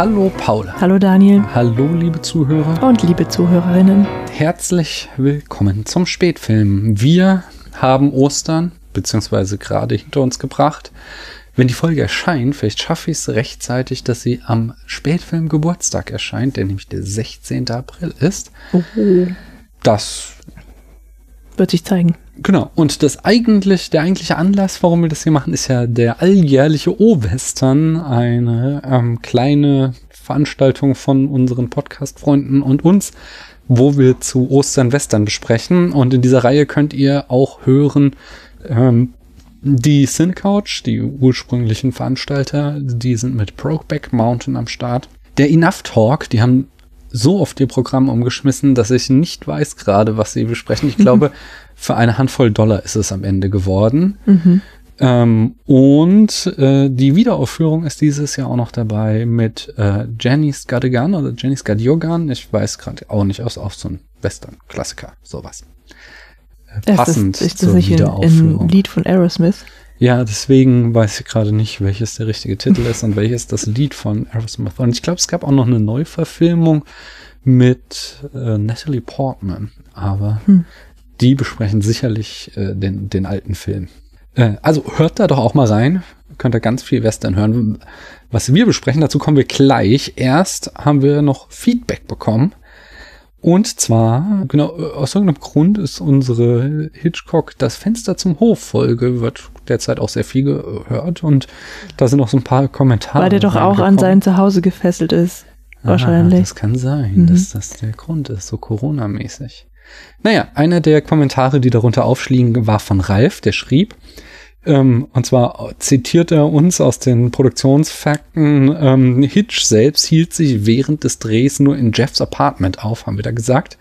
Hallo Paul. Hallo Daniel. Hallo liebe Zuhörer. Und liebe Zuhörerinnen. Herzlich willkommen zum Spätfilm. Wir haben Ostern, beziehungsweise gerade hinter uns gebracht. Wenn die Folge erscheint, vielleicht schaffe ich es rechtzeitig, dass sie am Spätfilm Geburtstag erscheint, der nämlich der 16. April ist. Oh. Das wird sich zeigen. Genau. Und das eigentlich, der eigentliche Anlass, warum wir das hier machen, ist ja der alljährliche O-Western, eine ähm, kleine Veranstaltung von unseren Podcast-Freunden und uns, wo wir zu Ostern Western besprechen. Und in dieser Reihe könnt ihr auch hören, ähm, die Cinecouch, die ursprünglichen Veranstalter, die sind mit Brokeback Mountain am Start. Der Enough Talk, die haben so oft ihr Programm umgeschmissen, dass ich nicht weiß gerade, was sie besprechen. Ich glaube, für eine Handvoll Dollar ist es am Ende geworden. Mhm. Ähm, und äh, die Wiederaufführung ist dieses Jahr auch noch dabei mit äh, Jenny Scadigan oder Jenny Scadiogan. Ich weiß gerade auch nicht aus, auf so ein Western-Klassiker, sowas. Äh, passend ist das, ist das zur nicht Wiederaufführung. Ein, ein Lied von Aerosmith? Ja, deswegen weiß ich gerade nicht, welches der richtige Titel ist und welches das Lied von Aerosmith. Und ich glaube, es gab auch noch eine Neuverfilmung mit äh, Natalie Portman, aber hm. Die besprechen sicherlich äh, den, den alten Film. Äh, also hört da doch auch mal rein, könnt ihr ganz viel Western hören. Was wir besprechen, dazu kommen wir gleich. Erst haben wir noch Feedback bekommen und zwar, genau, aus irgendeinem Grund ist unsere Hitchcock das Fenster zum Hof Folge, wird derzeit auch sehr viel gehört und da sind auch so ein paar Kommentare. Weil der doch auch an sein Zuhause gefesselt ist. Wahrscheinlich. Ah, das kann sein, mhm. dass das der Grund ist, so Corona-mäßig. Naja, einer der Kommentare, die darunter aufschliegen, war von Ralf, der schrieb, ähm, und zwar zitiert er uns aus den Produktionsfakten, ähm, Hitch selbst hielt sich während des Drehs nur in Jeffs Apartment auf, haben wir da gesagt.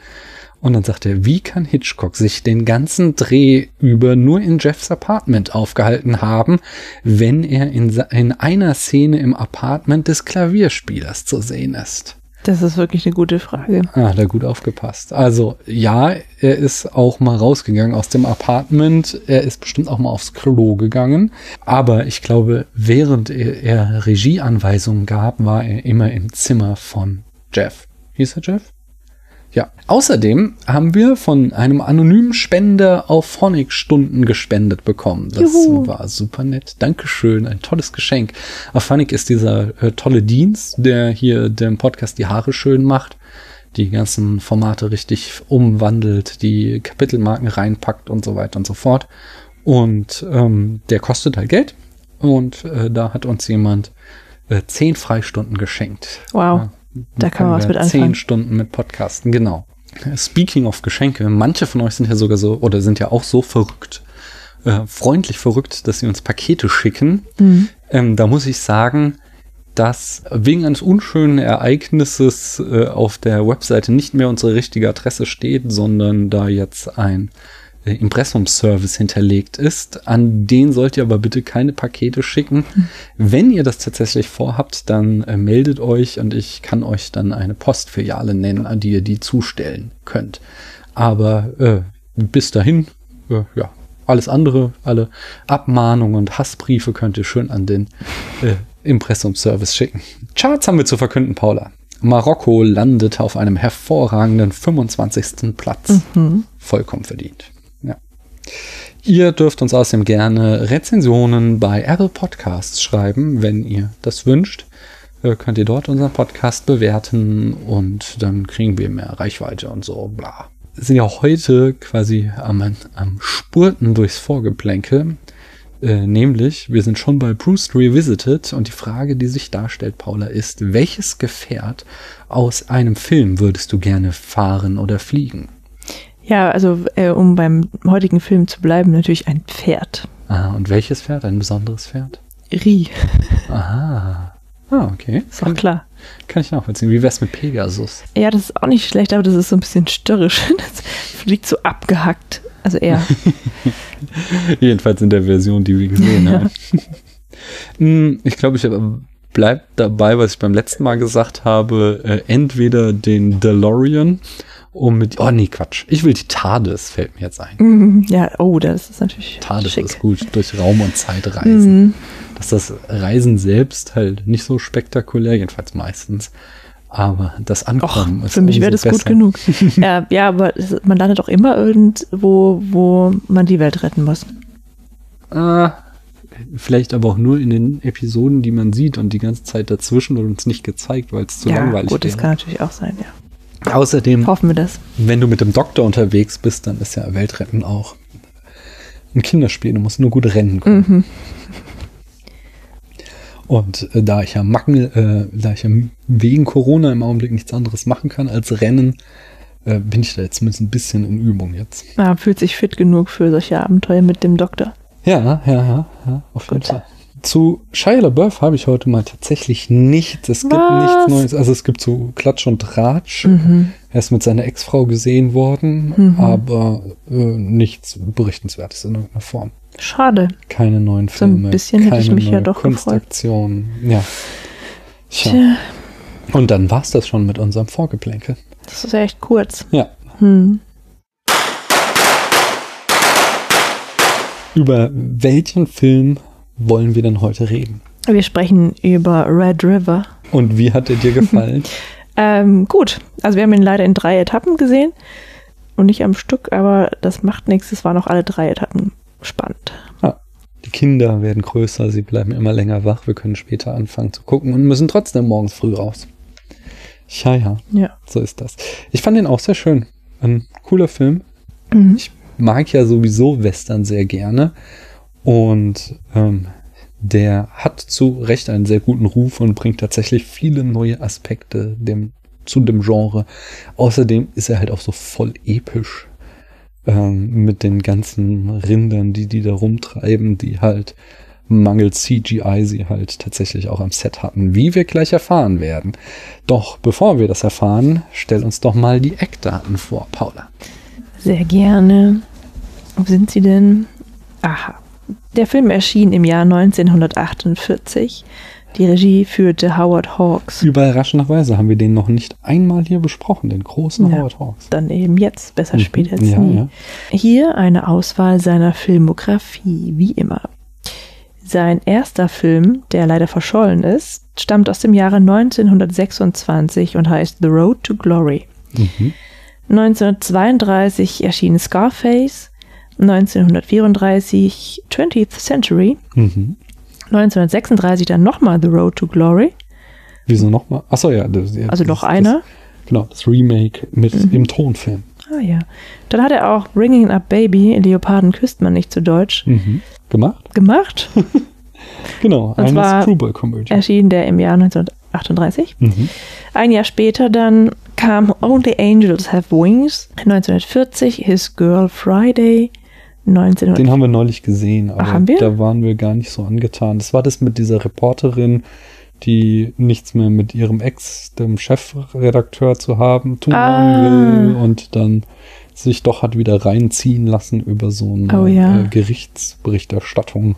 Und dann sagt er, wie kann Hitchcock sich den ganzen Dreh über nur in Jeffs Apartment aufgehalten haben, wenn er in, in einer Szene im Apartment des Klavierspielers zu sehen ist? Das ist wirklich eine gute Frage. Ah, da gut aufgepasst. Also ja, er ist auch mal rausgegangen aus dem Apartment. Er ist bestimmt auch mal aufs Klo gegangen. Aber ich glaube, während er, er Regieanweisungen gab, war er immer im Zimmer von Jeff. Hieß er Jeff? Ja. Außerdem haben wir von einem anonymen Spender auf Phonic-Stunden gespendet bekommen. Das Juhu. war super nett. Dankeschön. Ein tolles Geschenk. Auf Phonic ist dieser äh, tolle Dienst, der hier dem Podcast die Haare schön macht, die ganzen Formate richtig umwandelt, die Kapitelmarken reinpackt und so weiter und so fort. Und ähm, der kostet halt Geld. Und äh, da hat uns jemand äh, zehn Freistunden geschenkt. Wow. Ja da kann man was mit anfangen. Zehn Stunden mit Podcasten, genau. Speaking of Geschenke, manche von euch sind ja sogar so oder sind ja auch so verrückt, äh, freundlich verrückt, dass sie uns Pakete schicken. Mhm. Ähm, da muss ich sagen, dass wegen eines unschönen Ereignisses äh, auf der Webseite nicht mehr unsere richtige Adresse steht, sondern da jetzt ein Impressumservice hinterlegt ist. An den sollt ihr aber bitte keine Pakete schicken. Wenn ihr das tatsächlich vorhabt, dann äh, meldet euch und ich kann euch dann eine Postfiliale nennen, an die ihr die zustellen könnt. Aber äh, bis dahin, äh, ja, alles andere, alle Abmahnungen und Hassbriefe könnt ihr schön an den äh, Impressumservice schicken. Charts haben wir zu verkünden, Paula. Marokko landet auf einem hervorragenden 25. Platz. Mhm. Vollkommen verdient. Ihr dürft uns außerdem gerne Rezensionen bei Apple Podcasts schreiben, wenn ihr das wünscht. Äh, könnt ihr dort unseren Podcast bewerten und dann kriegen wir mehr Reichweite und so, bla. Wir sind ja heute quasi am, am Spurten durchs Vorgeplänkel. Äh, nämlich, wir sind schon bei Bruce Revisited und die Frage, die sich darstellt, Paula, ist, welches Gefährt aus einem Film würdest du gerne fahren oder fliegen? Ja, also äh, um beim heutigen Film zu bleiben, natürlich ein Pferd. Ah, und welches Pferd? Ein besonderes Pferd? Rie. Aha. Ah, okay. Ist auch klar. Kann ich nachvollziehen. Wie wär's mit Pegasus? Ja, das ist auch nicht schlecht, aber das ist so ein bisschen störrisch. Das fliegt so abgehackt. Also eher. Jedenfalls in der Version, die wir gesehen ja. haben. Hm, ich glaube, ich bleibe dabei, was ich beim letzten Mal gesagt habe. Äh, entweder den DeLorean um mit, oh nee, Quatsch. Ich will die TARDIS, fällt mir jetzt ein. Mhm. Ja, oh, das ist natürlich TARDIS schick. ist gut, durch Raum und Zeit reisen. Mhm. Dass das Reisen selbst halt nicht so spektakulär, jedenfalls meistens. Aber das Och, Ankommen ist für mich wäre das gut besser. genug. ja, ja, aber man landet auch immer irgendwo, wo man die Welt retten muss. Ah, vielleicht aber auch nur in den Episoden, die man sieht und die ganze Zeit dazwischen wird uns nicht gezeigt, weil es zu ja, langweilig gut, das wäre. kann natürlich auch sein, ja. Außerdem, Hoffen wir das. wenn du mit dem Doktor unterwegs bist, dann ist ja Weltretten auch ein Kinderspiel. Du musst nur gut rennen können. Mhm. Und äh, da ich ja Macken, äh, da ich ja wegen Corona im Augenblick nichts anderes machen kann als Rennen, äh, bin ich da jetzt zumindest ein bisschen in Übung jetzt. Man fühlt sich fit genug für solche Abenteuer mit dem Doktor. Ja, ja, ja, ja auf jeden Gut. Fall. Zu Shia LaBeouf habe ich heute mal tatsächlich nichts. Es gibt Was? nichts Neues. Also es gibt so Klatsch und Tratsch. Mhm. Er ist mit seiner Ex-Frau gesehen worden, aber äh, nichts Berichtenswertes in irgendeiner Form. Schade. Keine neuen So ein Filme. bisschen hätte ich mich ja doch gefreut. Kunstaktionen. Ja. Tja. Tja, Und dann war's das schon mit unserem Vorgeplänkel. das ist ja echt kurz. Ja. Hm. Über welchen Film wollen wir denn heute reden? Wir sprechen über Red River. Und wie hat er dir gefallen? Ähm, gut, also wir haben ihn leider in drei Etappen gesehen und nicht am Stück, aber das macht nichts. Es waren auch alle drei Etappen spannend. Die Kinder werden größer, sie bleiben immer länger wach. Wir können später anfangen zu gucken und müssen trotzdem morgens früh raus. Ja, ja, Ja. so ist das. Ich fand den auch sehr schön. Ein cooler Film. Mhm. Ich mag ja sowieso Western sehr gerne. Und ähm, der hat zu Recht einen sehr guten Ruf und bringt tatsächlich viele neue Aspekte dem, zu dem Genre. Außerdem ist er halt auch so voll episch ähm, mit den ganzen Rindern, die die da rumtreiben, die halt mangels CGI sie halt tatsächlich auch am Set hatten, wie wir gleich erfahren werden. Doch bevor wir das erfahren, stell uns doch mal die Eckdaten vor, Paula. Sehr gerne. Wo sind sie denn? Aha. Der Film erschien im Jahr 1948. Die Regie führte Howard Hawks. Überraschenderweise haben wir den noch nicht einmal hier besprochen, den großen Ja. Howard Hawks. Dann eben jetzt, besser Mhm. spät als Ja, nie. ja. Hier eine Auswahl seiner Filmografie, wie immer. Sein erster Film, der leider verschollen ist, stammt aus dem Jahre 1926 und heißt The Road to Glory. Mhm. 1932 erschien Scarface, 1934 20th Century, Mhm. 1936 dann nochmal The Road to Glory, Wieso nochmal? Achso, ja. Das, ja, also noch einer. Genau, das Remake mit Mhm. im Tonfilm. Ah ja. Dann hat er auch Bringing Up Baby, Leoparden küsst man nicht zu Deutsch, Mhm. Gemacht? gemacht. Genau, Und eine Screwball-Komödie. erschien der im Jahr 1938. Mhm. Ein Jahr später dann kam Only Angels Have Wings, 1940 His Girl Friday, 1900 Den haben wir neulich gesehen, aber haben wir? da waren wir gar nicht so angetan. Das war das mit dieser Reporterin, die nichts mehr mit ihrem Ex, dem Chefredakteur zu haben, tun Ah. will und dann sich doch hat wieder reinziehen lassen über so eine Oh ja. äh, Gerichtsberichterstattung.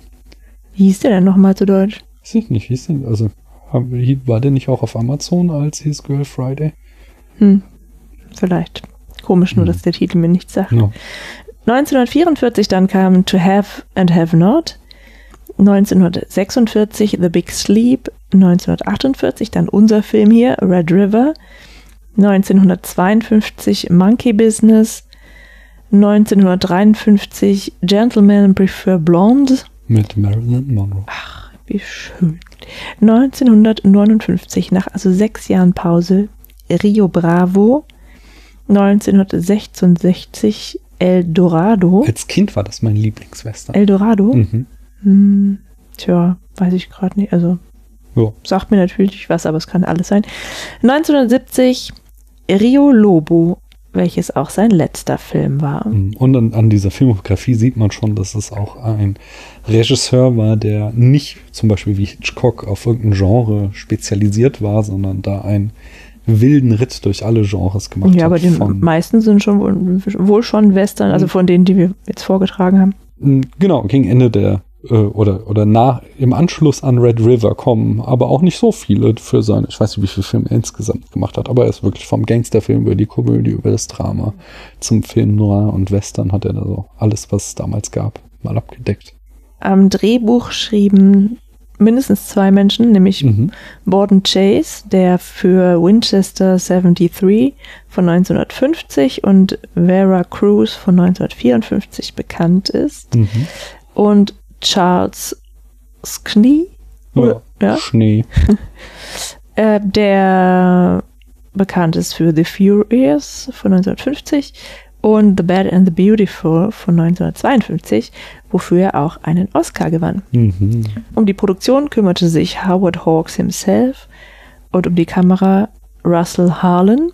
Wie hieß der denn nochmal zu Deutsch? Weiß ich nicht, wie ist denn, also war der nicht auch auf Amazon als His Girl Friday? Hm, vielleicht. Komisch nur, Hm. dass der Titel mir nichts sagt. Ja. 1944 dann kam To Have and Have Not. 1946 The Big Sleep. 1948 dann unser Film hier, Red River. 1952 Monkey Business. 1953 Gentlemen Prefer Blondes. Mit Marilyn Monroe. Wie schön. 1959, nach also sechs Jahren Pause, Rio Bravo. 1966 El Dorado. Als Kind war das mein Lieblingswestern. El Dorado? Mhm. Hm, tja, weiß ich gerade nicht. Also Ja. sagt mir natürlich was, aber es kann alles sein. 1970 Rio Lobo, welches auch sein letzter Film war. Mhm. Und an, an dieser Filmografie sieht man schon, dass es auch ein Regisseur war, der nicht zum Beispiel wie Hitchcock auf irgendein Genre spezialisiert war, sondern da einen wilden Ritt durch alle Genres gemacht Ja, aber die meisten sind schon wohl, wohl schon Western, also Mhm. von denen, die wir jetzt vorgetragen haben. Mm, genau, gegen Ende der äh, oder, oder nach, im Anschluss an Red River kommen, aber auch nicht so viele für seine, ich weiß nicht, wie viele Filme er insgesamt gemacht hat, aber er ist wirklich vom Gangsterfilm über die Komödie, über das Drama zum Film Noir und Western hat er da so alles, was es damals gab, mal abgedeckt. Am Drehbuch schrieben mindestens zwei Menschen, nämlich Mhm. Borden Chase, der für Winchester 73 von 1950 und Vera Cruz von 1954 bekannt ist, Mhm. und Charles Sknee, Ja. ja, Schnee. äh, der bekannt ist für The Furious von 1950 und The Bad and the Beautiful von 1952, wofür er auch einen Oscar gewann. Mhm. Um die Produktion kümmerte sich Howard Hawks himself und um die Kamera Russell Harlan,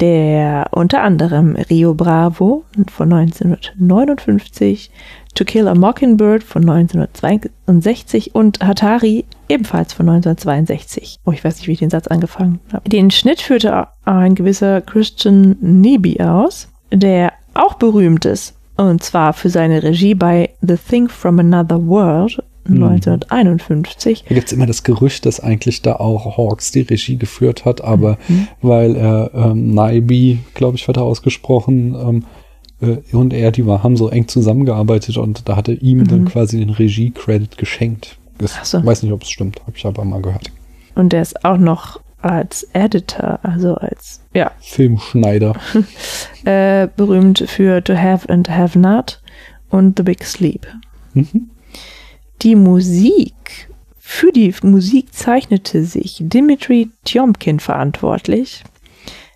der unter anderem Rio Bravo von 1959, To Kill a Mockingbird von 1962 und Hatari ebenfalls von 1962. Oh, ich weiß nicht, wie ich den Satz angefangen habe. Den Schnitt führte ein gewisser Christian Neeby aus, der auch berühmt ist. Und zwar für seine Regie bei The Thing from Another World 1951. Da gibt es immer das Gerücht, dass eigentlich da auch Hawks die Regie geführt hat, aber Mhm. weil er ähm, Naibi, glaube ich, wird er ausgesprochen, ähm, äh, und er, die war, haben so eng zusammengearbeitet und da hatte ihm dann Mhm. quasi den Regie-Credit geschenkt. Ich so. weiß nicht, ob es stimmt, habe ich aber mal gehört. Und der ist auch noch als Editor, also als, ja, Filmschneider. äh, berühmt für To Have and Have Not und The Big Sleep. Mhm. Die Musik, für die Musik zeichnete sich Dimitri Tjomkin verantwortlich,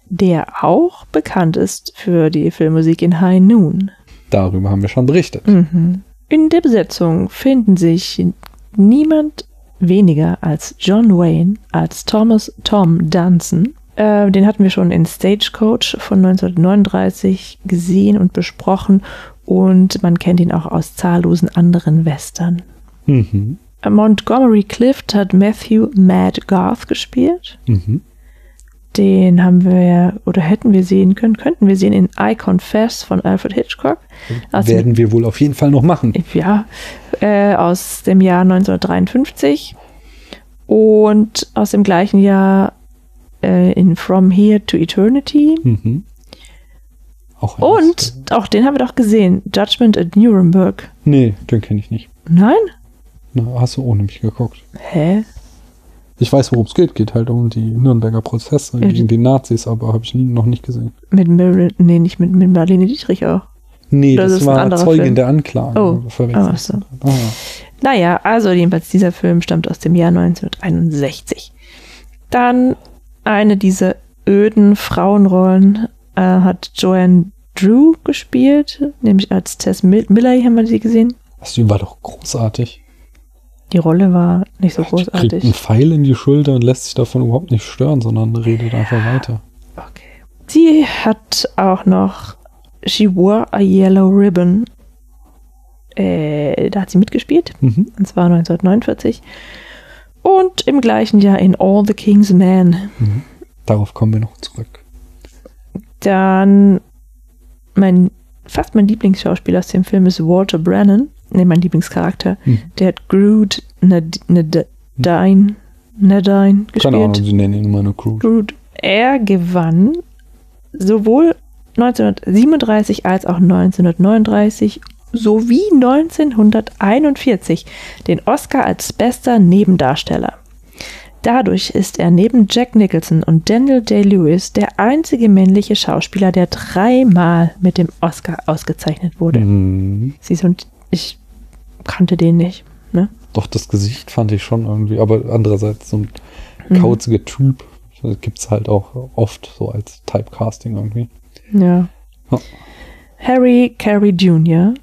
der auch bekannt ist für die Filmmusik in High Noon. Darüber haben wir schon berichtet. Mhm. In der Besetzung finden sich niemand weniger als John Wayne, als Thomas Tom Dunson. Äh, den hatten wir schon in Stagecoach von 1939 gesehen und besprochen und man kennt ihn auch aus zahllosen anderen Western. Mhm. Montgomery Clift hat Matthew Mad Garth gespielt. Mhm. Den haben wir oder hätten wir sehen können, könnten wir sehen in I Confess von Alfred Hitchcock. Aus dem- Werden wir wohl auf jeden Fall noch machen. ja, äh, aus dem Jahr 1953 und aus dem gleichen Jahr äh, in From Here to Eternity. Mhm. Auch Und auch den haben wir doch gesehen, Judgment at Nuremberg. Nee, den kenne ich nicht. Nein? Na, hast du ohne mich geguckt. Hä? Ich weiß, worum es geht. Geht halt um die Nürnberger Prozesse Ja, gegen die Nazis, aber habe ich noch nicht gesehen. Mit Marilyn, nee, nicht mit, mit Marlene Dietrich auch. Nee, Das das, ein war Zeugin Film. der Anklage. Oh. Verwechselt. Ach so. Ah, Naja, also jedenfalls dieser Film stammt aus dem Jahr 1961. Dann eine dieser öden Frauenrollen äh, hat Joanne Drew gespielt, nämlich als Tess Mil- Miller, haben wir sie gesehen. Das war doch großartig. Die Rolle war nicht so Die kriegt einen großartig. Pfeil in die Schulter und lässt sich davon überhaupt nicht stören, sondern redet einfach weiter. Okay. Sie hat auch noch She Wore a Yellow Ribbon. Äh, da hat sie mitgespielt. Mhm. Und zwar 1949. Und im gleichen Jahr in All the King's Men. Darauf kommen wir noch zurück. Dann mein, fast mein Lieblingsschauspieler aus dem Film ist Walter Brennan. Ne, mein Lieblingscharakter. Mhm. Der hat Groot Nad Nad Nadine, Nadine Keine Ahnung, gespielt. sie nennen ihn immer nur Crew. Groot. Er gewann sowohl 1937 als auch 1939 sowie 1941 den Oscar als bester Nebendarsteller. Dadurch ist er neben Jack Nicholson und Daniel Day-Lewis der einzige männliche Schauspieler, der dreimal mit dem Oscar ausgezeichnet wurde. Mhm. Siehst du, und ich kannte den nicht. Ne? Doch das Gesicht fand ich schon irgendwie, aber andererseits so ein Mhm. kauziger Typ. Gibt es halt auch oft so als Typecasting irgendwie. Ja. Ja. Harry Carey Jr.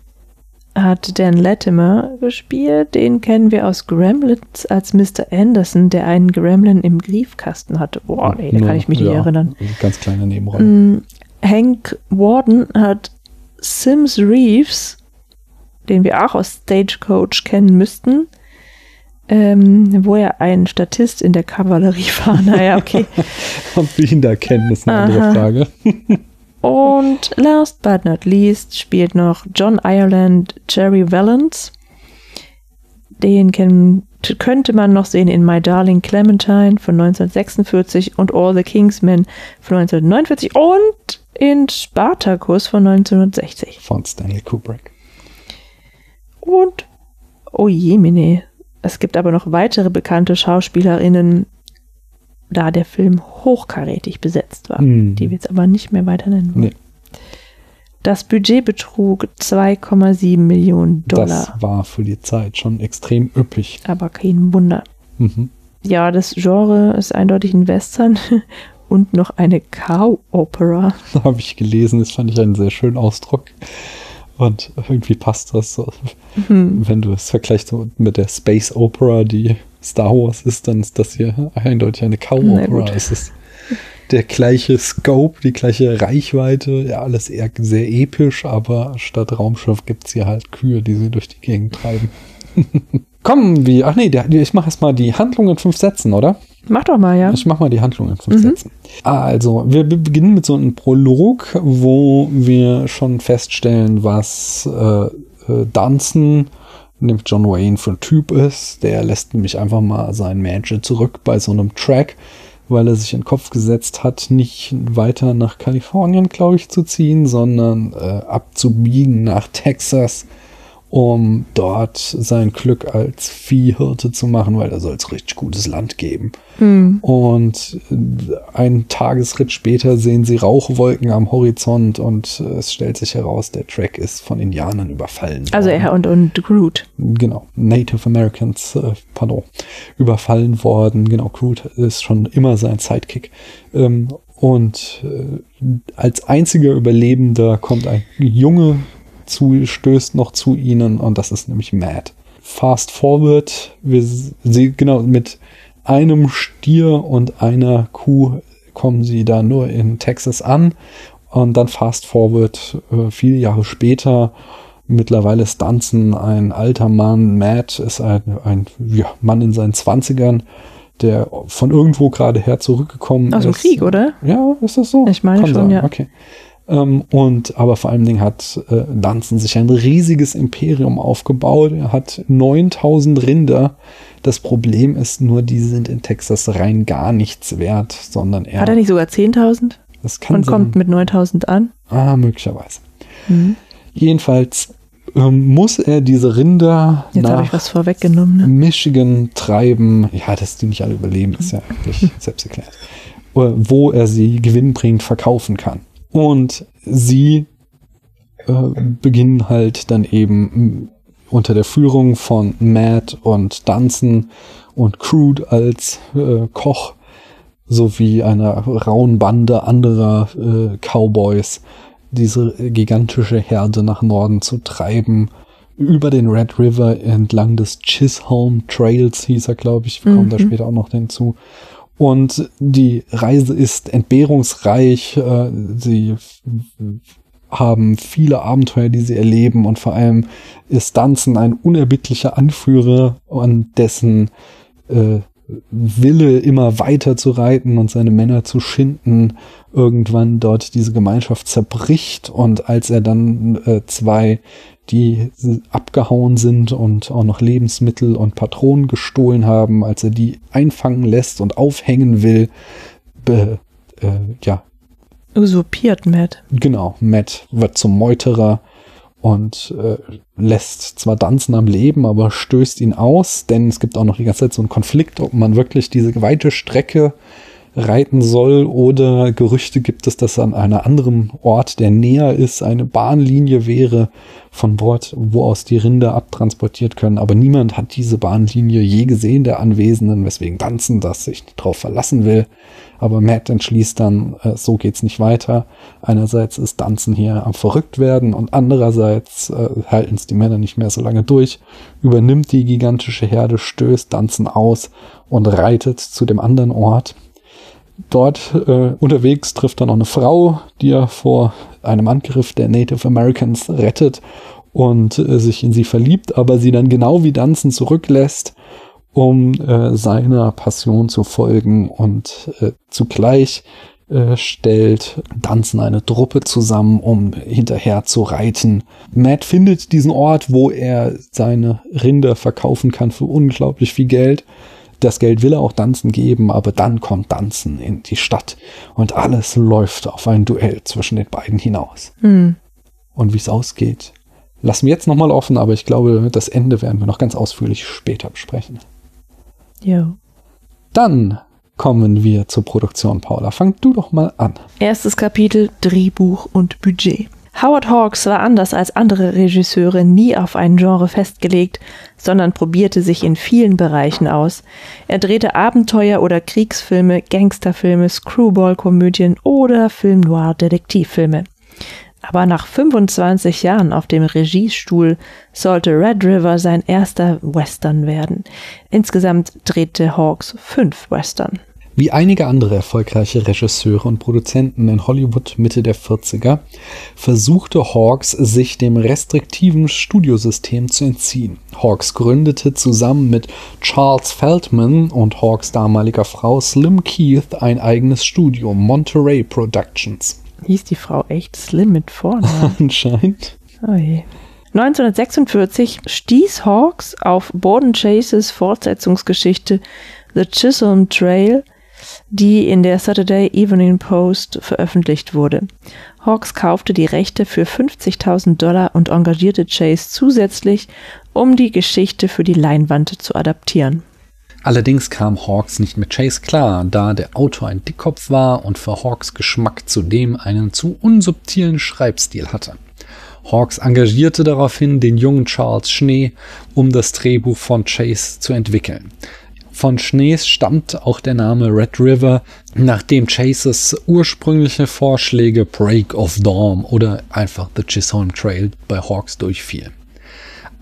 hat Dan Latimer gespielt. Den kennen wir aus Gremlins als Mr. Anderson, der einen Gremlin im Briefkasten hatte. Boah, nee, da kann ich mich ja, nicht erinnern. Ganz kleine Nebenrolle. Mm, Hank Warden hat Sims Reeves, den wir auch aus Stagecoach kennen müssten, ähm, wo er ein Statist in der Kavallerie war. Naja, okay. Ob wir ihn da kennen, ist eine andere Aha. Frage. Und last but not least spielt noch John Ireland Jerry Valance. Den kennen, könnte man noch sehen in My Darling Clementine von 1946 und All the Kingsmen von 1949 und in Spartacus von 1960. Von Stanley Kubrick. Und, oh je, Mine, es gibt aber noch weitere bekannte Schauspielerinnen, da der Film hochkarätig besetzt war, Hm. die wir jetzt aber nicht mehr weiter nennen wollen. Nee. Das Budget betrug 2,7 Millionen Dollar, Das war für die Zeit schon extrem üppig. aber kein Wunder. Mhm. Ja, das Genre ist eindeutig ein Western und noch eine Cow-Opera. Da habe ich gelesen, das fand ich einen sehr schönen Ausdruck. Und irgendwie passt das so. Hm. Wenn du es vergleichst mit der Space Opera, die Star Wars ist, dann ist das hier eindeutig eine Cow-Opera. Es ist der gleiche Scope, die gleiche Reichweite, ja, alles eher sehr episch, aber statt Raumschiff gibt es hier halt Kühe, die sie durch die Gegend treiben. Kommen wir, ach nee, der, ich mache erstmal die Handlung in fünf Sätzen, oder? Mach doch mal, ja. Ich mache mal die Handlung in fünf Mhm. Sätzen. Also, wir be- beginnen mit so einem Prolog, wo wir schon feststellen, was äh, äh, Dunson, nämlich John Wayne, für ein Typ ist. Der lässt nämlich einfach mal seinen Manager zurück bei so einem Track, weil er sich in den Kopf gesetzt hat, nicht weiter nach Kalifornien, glaube ich, zu ziehen, sondern äh, abzubiegen nach Texas, um dort sein Glück als Viehhirte zu machen, weil da soll es richtig gutes Land geben. Hm. Und äh, einen Tagesritt später sehen sie Rauchwolken am Horizont und äh, es stellt sich heraus, der Track ist von Indianern überfallen. Also worden. er und, und Groot. Genau, Native Americans, äh, pardon, überfallen worden. Genau, Groot ist schon immer sein Sidekick. Ähm, und äh, als einziger Überlebender kommt ein Junge zu, stößt noch zu ihnen und das ist nämlich Matt. Fast forward, wir s- sie, genau, mit einem Stier und einer Kuh kommen sie da nur in Texas an und dann fast forward, äh, viele Jahre später, mittlerweile ist Dunson ein alter Mann, Matt ist ein, ein ja, Mann in seinen Zwanzigern, der von irgendwo gerade her zurückgekommen Aus dem ist. Krieg, oder? Ja, ist das so? Ich meine schon, ja. Okay. Ähm, und aber vor allen Dingen hat äh, Dunson sich ein riesiges Imperium aufgebaut. Er hat 9000 Rinder. Das Problem ist nur, die sind in Texas rein gar nichts wert, sondern er. Hat er nicht sogar 10.000 das kann und sein. kommt mit 9.000 an? Ah, möglicherweise. Mhm. Jedenfalls ähm, muss er diese Rinder Jetzt nach was vorweggenommen. Ne? Michigan treiben. Ja, dass die nicht alle überleben, ist ja eigentlich selbst erklärt. Äh, Wo er sie gewinnbringend verkaufen kann. Und sie äh, beginnen halt dann eben unter der Führung von Matt und Dunson und Crude als äh, Koch sowie einer rauen Bande anderer äh, Cowboys diese gigantische Herde nach Norden zu treiben, über den Red River entlang des Chisholm Trails, hieß er, glaube ich. Wir kommen da Mhm. später auch noch hinzu. Und die Reise ist entbehrungsreich. Äh, sie haben viele Abenteuer, die sie erleben. Und vor allem ist Dunson ein unerbittlicher Anführer, an dessen äh, Wille immer weiter zu reiten und seine Männer zu schinden, irgendwann dort diese Gemeinschaft zerbricht und als er dann äh, zwei, die abgehauen sind und auch noch Lebensmittel und Patronen gestohlen haben, als er die einfangen lässt und aufhängen will, be, äh, ja, Usurpiert Matt. Genau, Matt wird zum Meuterer und äh, lässt zwar Dunson am Leben, aber stößt ihn aus, denn es gibt auch noch die ganze Zeit so einen Konflikt, ob man wirklich diese weite Strecke reiten soll oder Gerüchte gibt es, dass an einem anderen Ort, der näher ist, eine Bahnlinie wäre, von dort, wo aus die Rinder abtransportiert können. Aber niemand hat diese Bahnlinie je gesehen, der Anwesenden, weswegen Dunson das sich darauf verlassen will. Aber Matt entschließt dann, äh, so geht's nicht weiter. Einerseits ist Dunson hier am verrückt werden und andererseits äh, halten es die Männer nicht mehr so lange durch, übernimmt die gigantische Herde, stößt Dunson aus und reitet zu dem anderen Ort. Dort äh, unterwegs trifft er noch eine Frau, die er vor einem Angriff der Native Americans rettet und äh, sich in sie verliebt, aber sie dann genau wie Dunson zurücklässt, um äh, seiner Passion zu folgen und äh, zugleich äh, stellt Danzen eine Truppe zusammen, um hinterher zu reiten. Matt findet diesen Ort, wo er seine Rinder verkaufen kann für unglaublich viel Geld. Das Geld will er auch Danzen geben, aber dann kommt Danzen in die Stadt und alles läuft auf ein Duell zwischen den beiden hinaus. Hm. Und wie es ausgeht, lassen wir jetzt nochmal offen, aber ich glaube, das Ende werden wir noch ganz ausführlich später besprechen. Jo. Dann kommen wir zur Produktion, Paula. Fang du doch mal an. Erstes Kapitel Drehbuch und Budget. Howard Hawks war anders als andere Regisseure nie auf ein Genre festgelegt, sondern probierte sich in vielen Bereichen aus. Er drehte Abenteuer- oder Kriegsfilme, Gangsterfilme, Screwball-Komödien oder Film-Noir-Detektivfilme. Aber nach 25 Jahren auf dem Regiestuhl sollte Red River sein erster Western werden. Insgesamt drehte Hawks fünf Western. Wie einige andere erfolgreiche Regisseure und Produzenten in Hollywood Mitte der 40er versuchte Hawks, sich dem restriktiven Studiosystem zu entziehen. Hawks gründete zusammen mit Charles Feldman und Hawks damaliger Frau Slim Keith ein eigenes Studio, Monterey Productions. Hieß die Frau echt Slim mit vorne? Anscheinend. Oh je. 1946 stieß Hawks auf Borden Chases Fortsetzungsgeschichte The Chisholm Trail, die in der Saturday Evening Post veröffentlicht wurde. Hawks kaufte die Rechte für 50.000 Dollar und engagierte Chase zusätzlich, um die Geschichte für die Leinwand zu adaptieren. Allerdings kam Hawks nicht mit Chase klar, da der Autor ein Dickkopf war und für Hawks Geschmack zudem einen zu unsubtilen Schreibstil hatte. Hawks engagierte daraufhin den jungen Charles Schnee, um das Drehbuch von Chase zu entwickeln. Von Schnees stammt auch der Name Red River, nachdem Chases ursprüngliche Vorschläge Break of Dawn oder einfach The Chisholm Trail bei Hawks durchfielen.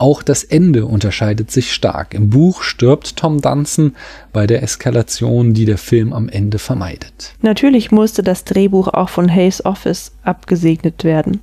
Auch das Ende unterscheidet sich stark. Im Buch stirbt Tom Dunson bei der Eskalation, die der Film am Ende vermeidet. Natürlich musste das Drehbuch auch von Hayes Office abgesegnet werden.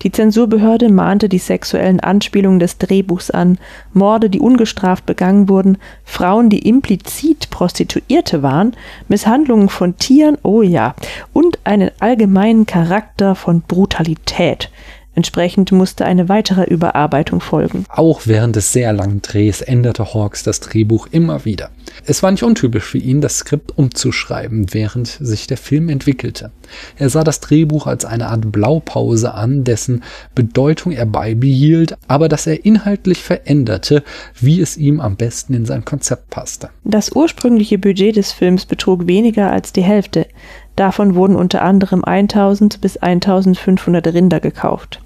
Die Zensurbehörde mahnte die sexuellen Anspielungen des Drehbuchs an, Morde, die ungestraft begangen wurden, Frauen, die implizit Prostituierte waren, Misshandlungen von Tieren, oh ja, und einen allgemeinen Charakter von Brutalität. Entsprechend musste eine weitere Überarbeitung folgen. Auch während des sehr langen Drehs änderte Hawks das Drehbuch immer wieder. Es war nicht untypisch für ihn, das Skript umzuschreiben, während sich der Film entwickelte. Er sah das Drehbuch als eine Art Blaupause an, dessen Bedeutung er beibehielt, aber das er inhaltlich veränderte, wie es ihm am besten in sein Konzept passte. Das ursprüngliche Budget des Films betrug weniger als die Hälfte. Davon wurden unter anderem 1000 bis 1500 Rinder gekauft.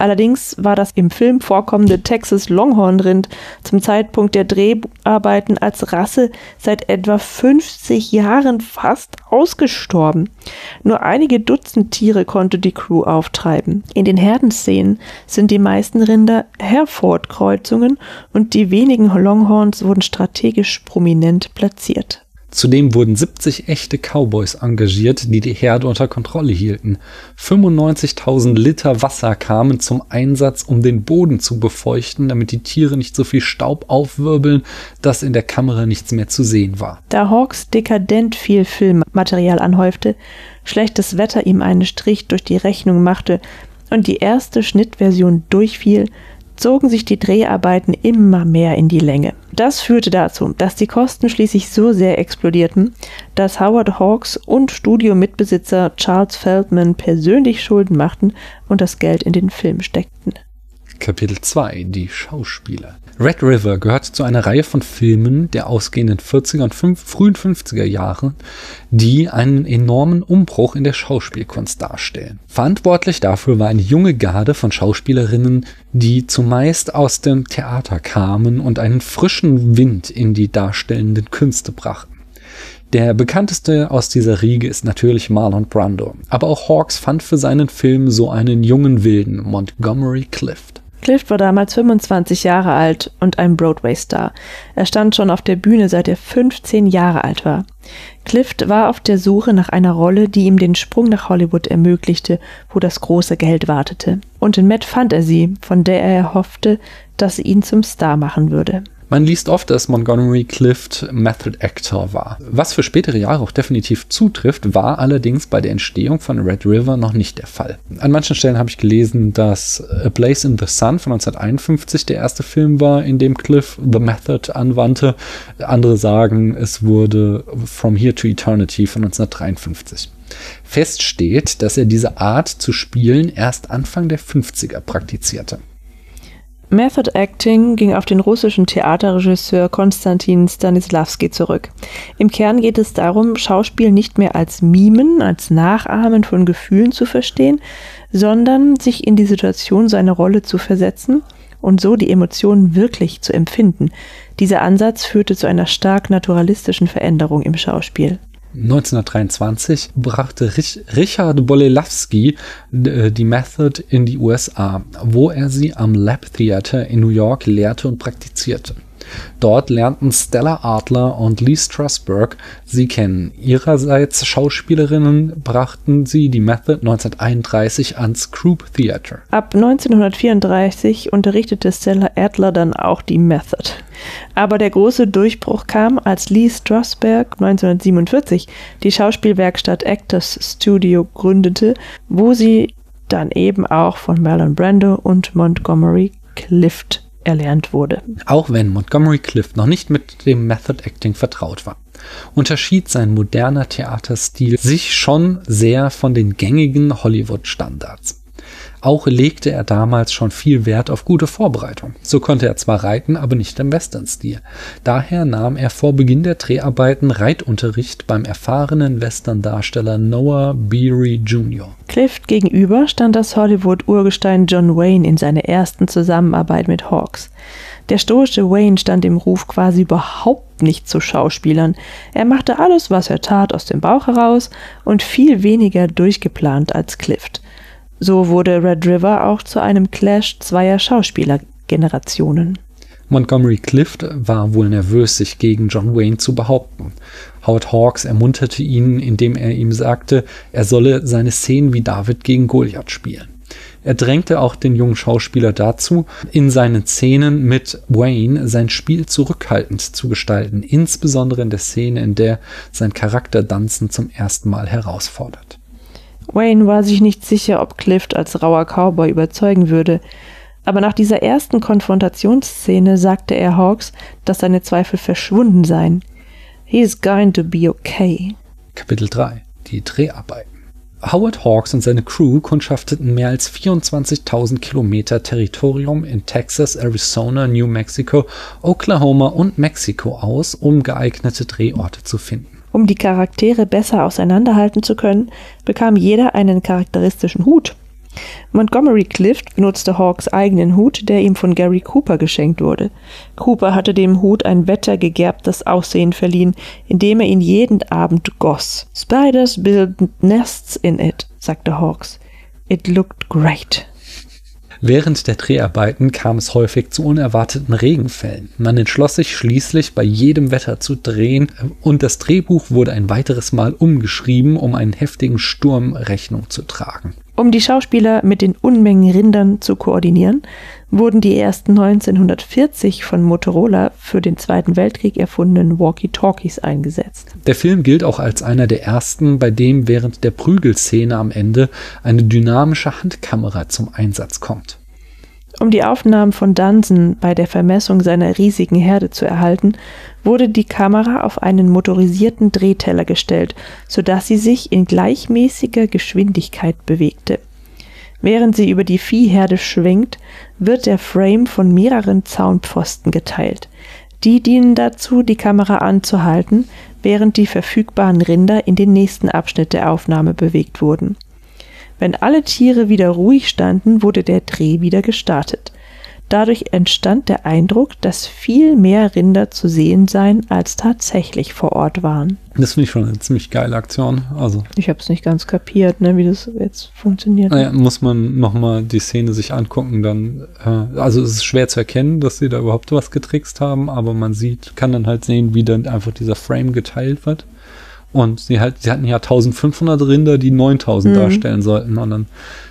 Allerdings war das im Film vorkommende Texas Longhorn-Rind zum Zeitpunkt der Dreharbeiten als Rasse seit etwa 50 Jahren fast ausgestorben. Nur einige Dutzend Tiere konnte die Crew auftreiben. In den Herdenszenen sind die meisten Rinder Hereford-Kreuzungen und die wenigen Longhorns wurden strategisch prominent platziert. Zudem wurden 70 echte Cowboys engagiert, die die Herde unter Kontrolle hielten. 95.000 Liter Wasser kamen zum Einsatz, um den Boden zu befeuchten, damit die Tiere nicht so viel Staub aufwirbeln, dass in der Kamera nichts mehr zu sehen war. Da Hawks dekadent viel Filmmaterial anhäufte, schlechtes Wetter ihm einen Strich durch die Rechnung machte und die erste Schnittversion durchfiel, zogen sich die Dreharbeiten immer mehr in die Länge. Das führte dazu, dass die Kosten schließlich so sehr explodierten, dass Howard Hawks und Studiomitbesitzer Charles Feldman persönlich Schulden machten und das Geld in den Film steckten. Kapitel 2 Die Schauspieler Red River gehört zu einer Reihe von Filmen der ausgehenden 40er und 5, frühen 50er Jahre, die einen enormen Umbruch in der Schauspielkunst darstellen. Verantwortlich dafür war eine junge Garde von Schauspielerinnen, die zumeist aus dem Theater kamen und einen frischen Wind in die darstellenden Künste brachten. Der bekannteste aus dieser Riege ist natürlich Marlon Brando, aber auch Hawks fand für seinen Film so einen jungen Wilden, Montgomery Clift. Clift war damals 25 Jahre alt und ein Broadway-Star. Er stand schon auf der Bühne, seit er 15 Jahre alt war. Clift war auf der Suche nach einer Rolle, die ihm den Sprung nach Hollywood ermöglichte, wo das große Geld wartete. Und in Matt fand er sie, von der er hoffte, dass sie ihn zum Star machen würde. Man liest oft, dass Montgomery Clift Method Actor war. Was für spätere Jahre auch definitiv zutrifft, war allerdings bei der Entstehung von Red River noch nicht der Fall. An manchen Stellen habe ich gelesen, dass A Place in the Sun von 1951 der erste Film war, in dem Cliff The Method anwandte. Andere sagen, es wurde From Here to Eternity von 1953. Fest steht, dass er diese Art zu spielen erst Anfang der 50er praktizierte. Method Acting ging auf den russischen Theaterregisseur Konstantin Stanislavski zurück. Im Kern geht es darum, Schauspiel nicht mehr als Mimen, als Nachahmen von Gefühlen zu verstehen, sondern sich in die Situation seiner Rolle zu versetzen und so die Emotionen wirklich zu empfinden. Dieser Ansatz führte zu einer stark naturalistischen Veränderung im Schauspiel. 1923 brachte Richard Bolelawski äh, die Method in die USA, wo er sie am Lab Theater in New York lehrte und praktizierte. Dort lernten Stella Adler und Lee Strasberg sie kennen. Ihrerseits Schauspielerinnen brachten sie die Method 1931 ans Group Theater. Ab 1934 unterrichtete Stella Adler dann auch die Method. Aber der große Durchbruch kam, als Lee Strasberg 1947 die Schauspielwerkstatt Actors Studio gründete, wo sie dann eben auch von Marlon Brando und Montgomery Clift erlernt wurde. Auch wenn Montgomery Clift noch nicht mit dem Method Acting vertraut war, unterschied sein moderner Theaterstil sich schon sehr von den gängigen Hollywood-Standards. Auch legte er damals schon viel Wert auf gute Vorbereitung. So konnte er zwar reiten, aber nicht im Western-Stil. Daher nahm er vor Beginn der Dreharbeiten Reitunterricht beim erfahrenen Western-Darsteller Noah Beery Jr. Clift gegenüber stand das Hollywood-Urgestein John Wayne in seiner ersten Zusammenarbeit mit Hawks. Der stoische Wayne stand im Ruf quasi überhaupt nicht zu Schauspielern. Er machte alles, was er tat, aus dem Bauch heraus und viel weniger durchgeplant als Clift. So wurde Red River auch zu einem Clash zweier Schauspielergenerationen. Montgomery Clift war wohl nervös, sich gegen John Wayne zu behaupten. Howard Hawks ermunterte ihn, indem er ihm sagte, er solle seine Szenen wie David gegen Goliath spielen. Er drängte auch den jungen Schauspieler dazu, in seinen Szenen mit Wayne sein Spiel zurückhaltend zu gestalten, insbesondere in der Szene, in der sein Charakter Dunson zum ersten Mal herausfordert. Wayne war sich nicht sicher, ob Clift als rauer Cowboy überzeugen würde, aber nach dieser ersten Konfrontationsszene sagte er Hawks, dass seine Zweifel verschwunden seien. He's going to be okay. Kapitel 3 Die Dreharbeiten Howard Hawks und seine Crew kundschafteten mehr als 24.000 Kilometer Territorium in Texas, Arizona, New Mexico, Oklahoma und Mexiko aus, um geeignete Drehorte zu finden. Um die Charaktere besser auseinanderhalten zu können, bekam jeder einen charakteristischen Hut. Montgomery Clift benutzte Hawks eigenen Hut, der ihm von Gary Cooper geschenkt wurde. Cooper hatte dem Hut ein wettergegerbtes Aussehen verliehen, indem er ihn jeden Abend goss. Spiders build nests in it, sagte Hawks. It looked great. Während der Dreharbeiten kam es häufig zu unerwarteten Regenfällen. Man entschloss sich schließlich, bei jedem Wetter zu drehen und das Drehbuch wurde ein weiteres Mal umgeschrieben, um einen heftigen Sturm Rechnung zu tragen. Um die Schauspieler mit den Unmengen Rindern zu koordinieren, wurden die ersten 1940 von Motorola für den Zweiten Weltkrieg erfundenen Walkie-Talkies eingesetzt. Der Film gilt auch als einer der ersten, bei dem während der Prügelszene am Ende eine dynamische Handkamera zum Einsatz kommt. Um die Aufnahmen von Dunson bei der Vermessung seiner riesigen Herde zu erhalten, wurde die Kamera auf einen motorisierten Drehteller gestellt, sodass sie sich in gleichmäßiger Geschwindigkeit bewegte. Während sie über die Viehherde schwenkt, wird der Frame von mehreren Zaunpfosten geteilt. Die dienen dazu, die Kamera anzuhalten, während die verfügbaren Rinder in den nächsten Abschnitt der Aufnahme bewegt wurden. Wenn alle Tiere wieder ruhig standen, wurde der Dreh wieder gestartet. Dadurch entstand der Eindruck, dass viel mehr Rinder zu sehen seien, als tatsächlich vor Ort waren. Das finde ich schon eine ziemlich geile Aktion. Also ich habe es nicht ganz kapiert, ne, wie das jetzt funktioniert. Naja, muss man nochmal die Szene sich angucken, dann, äh, also es ist schwer zu erkennen, dass sie da überhaupt was getrickst haben, aber man sieht, kann dann halt sehen, wie dann einfach dieser Frame geteilt wird Und sie, halt, sie hatten ja 1500 Rinder, die 9000 mhm. darstellen sollten. Und dann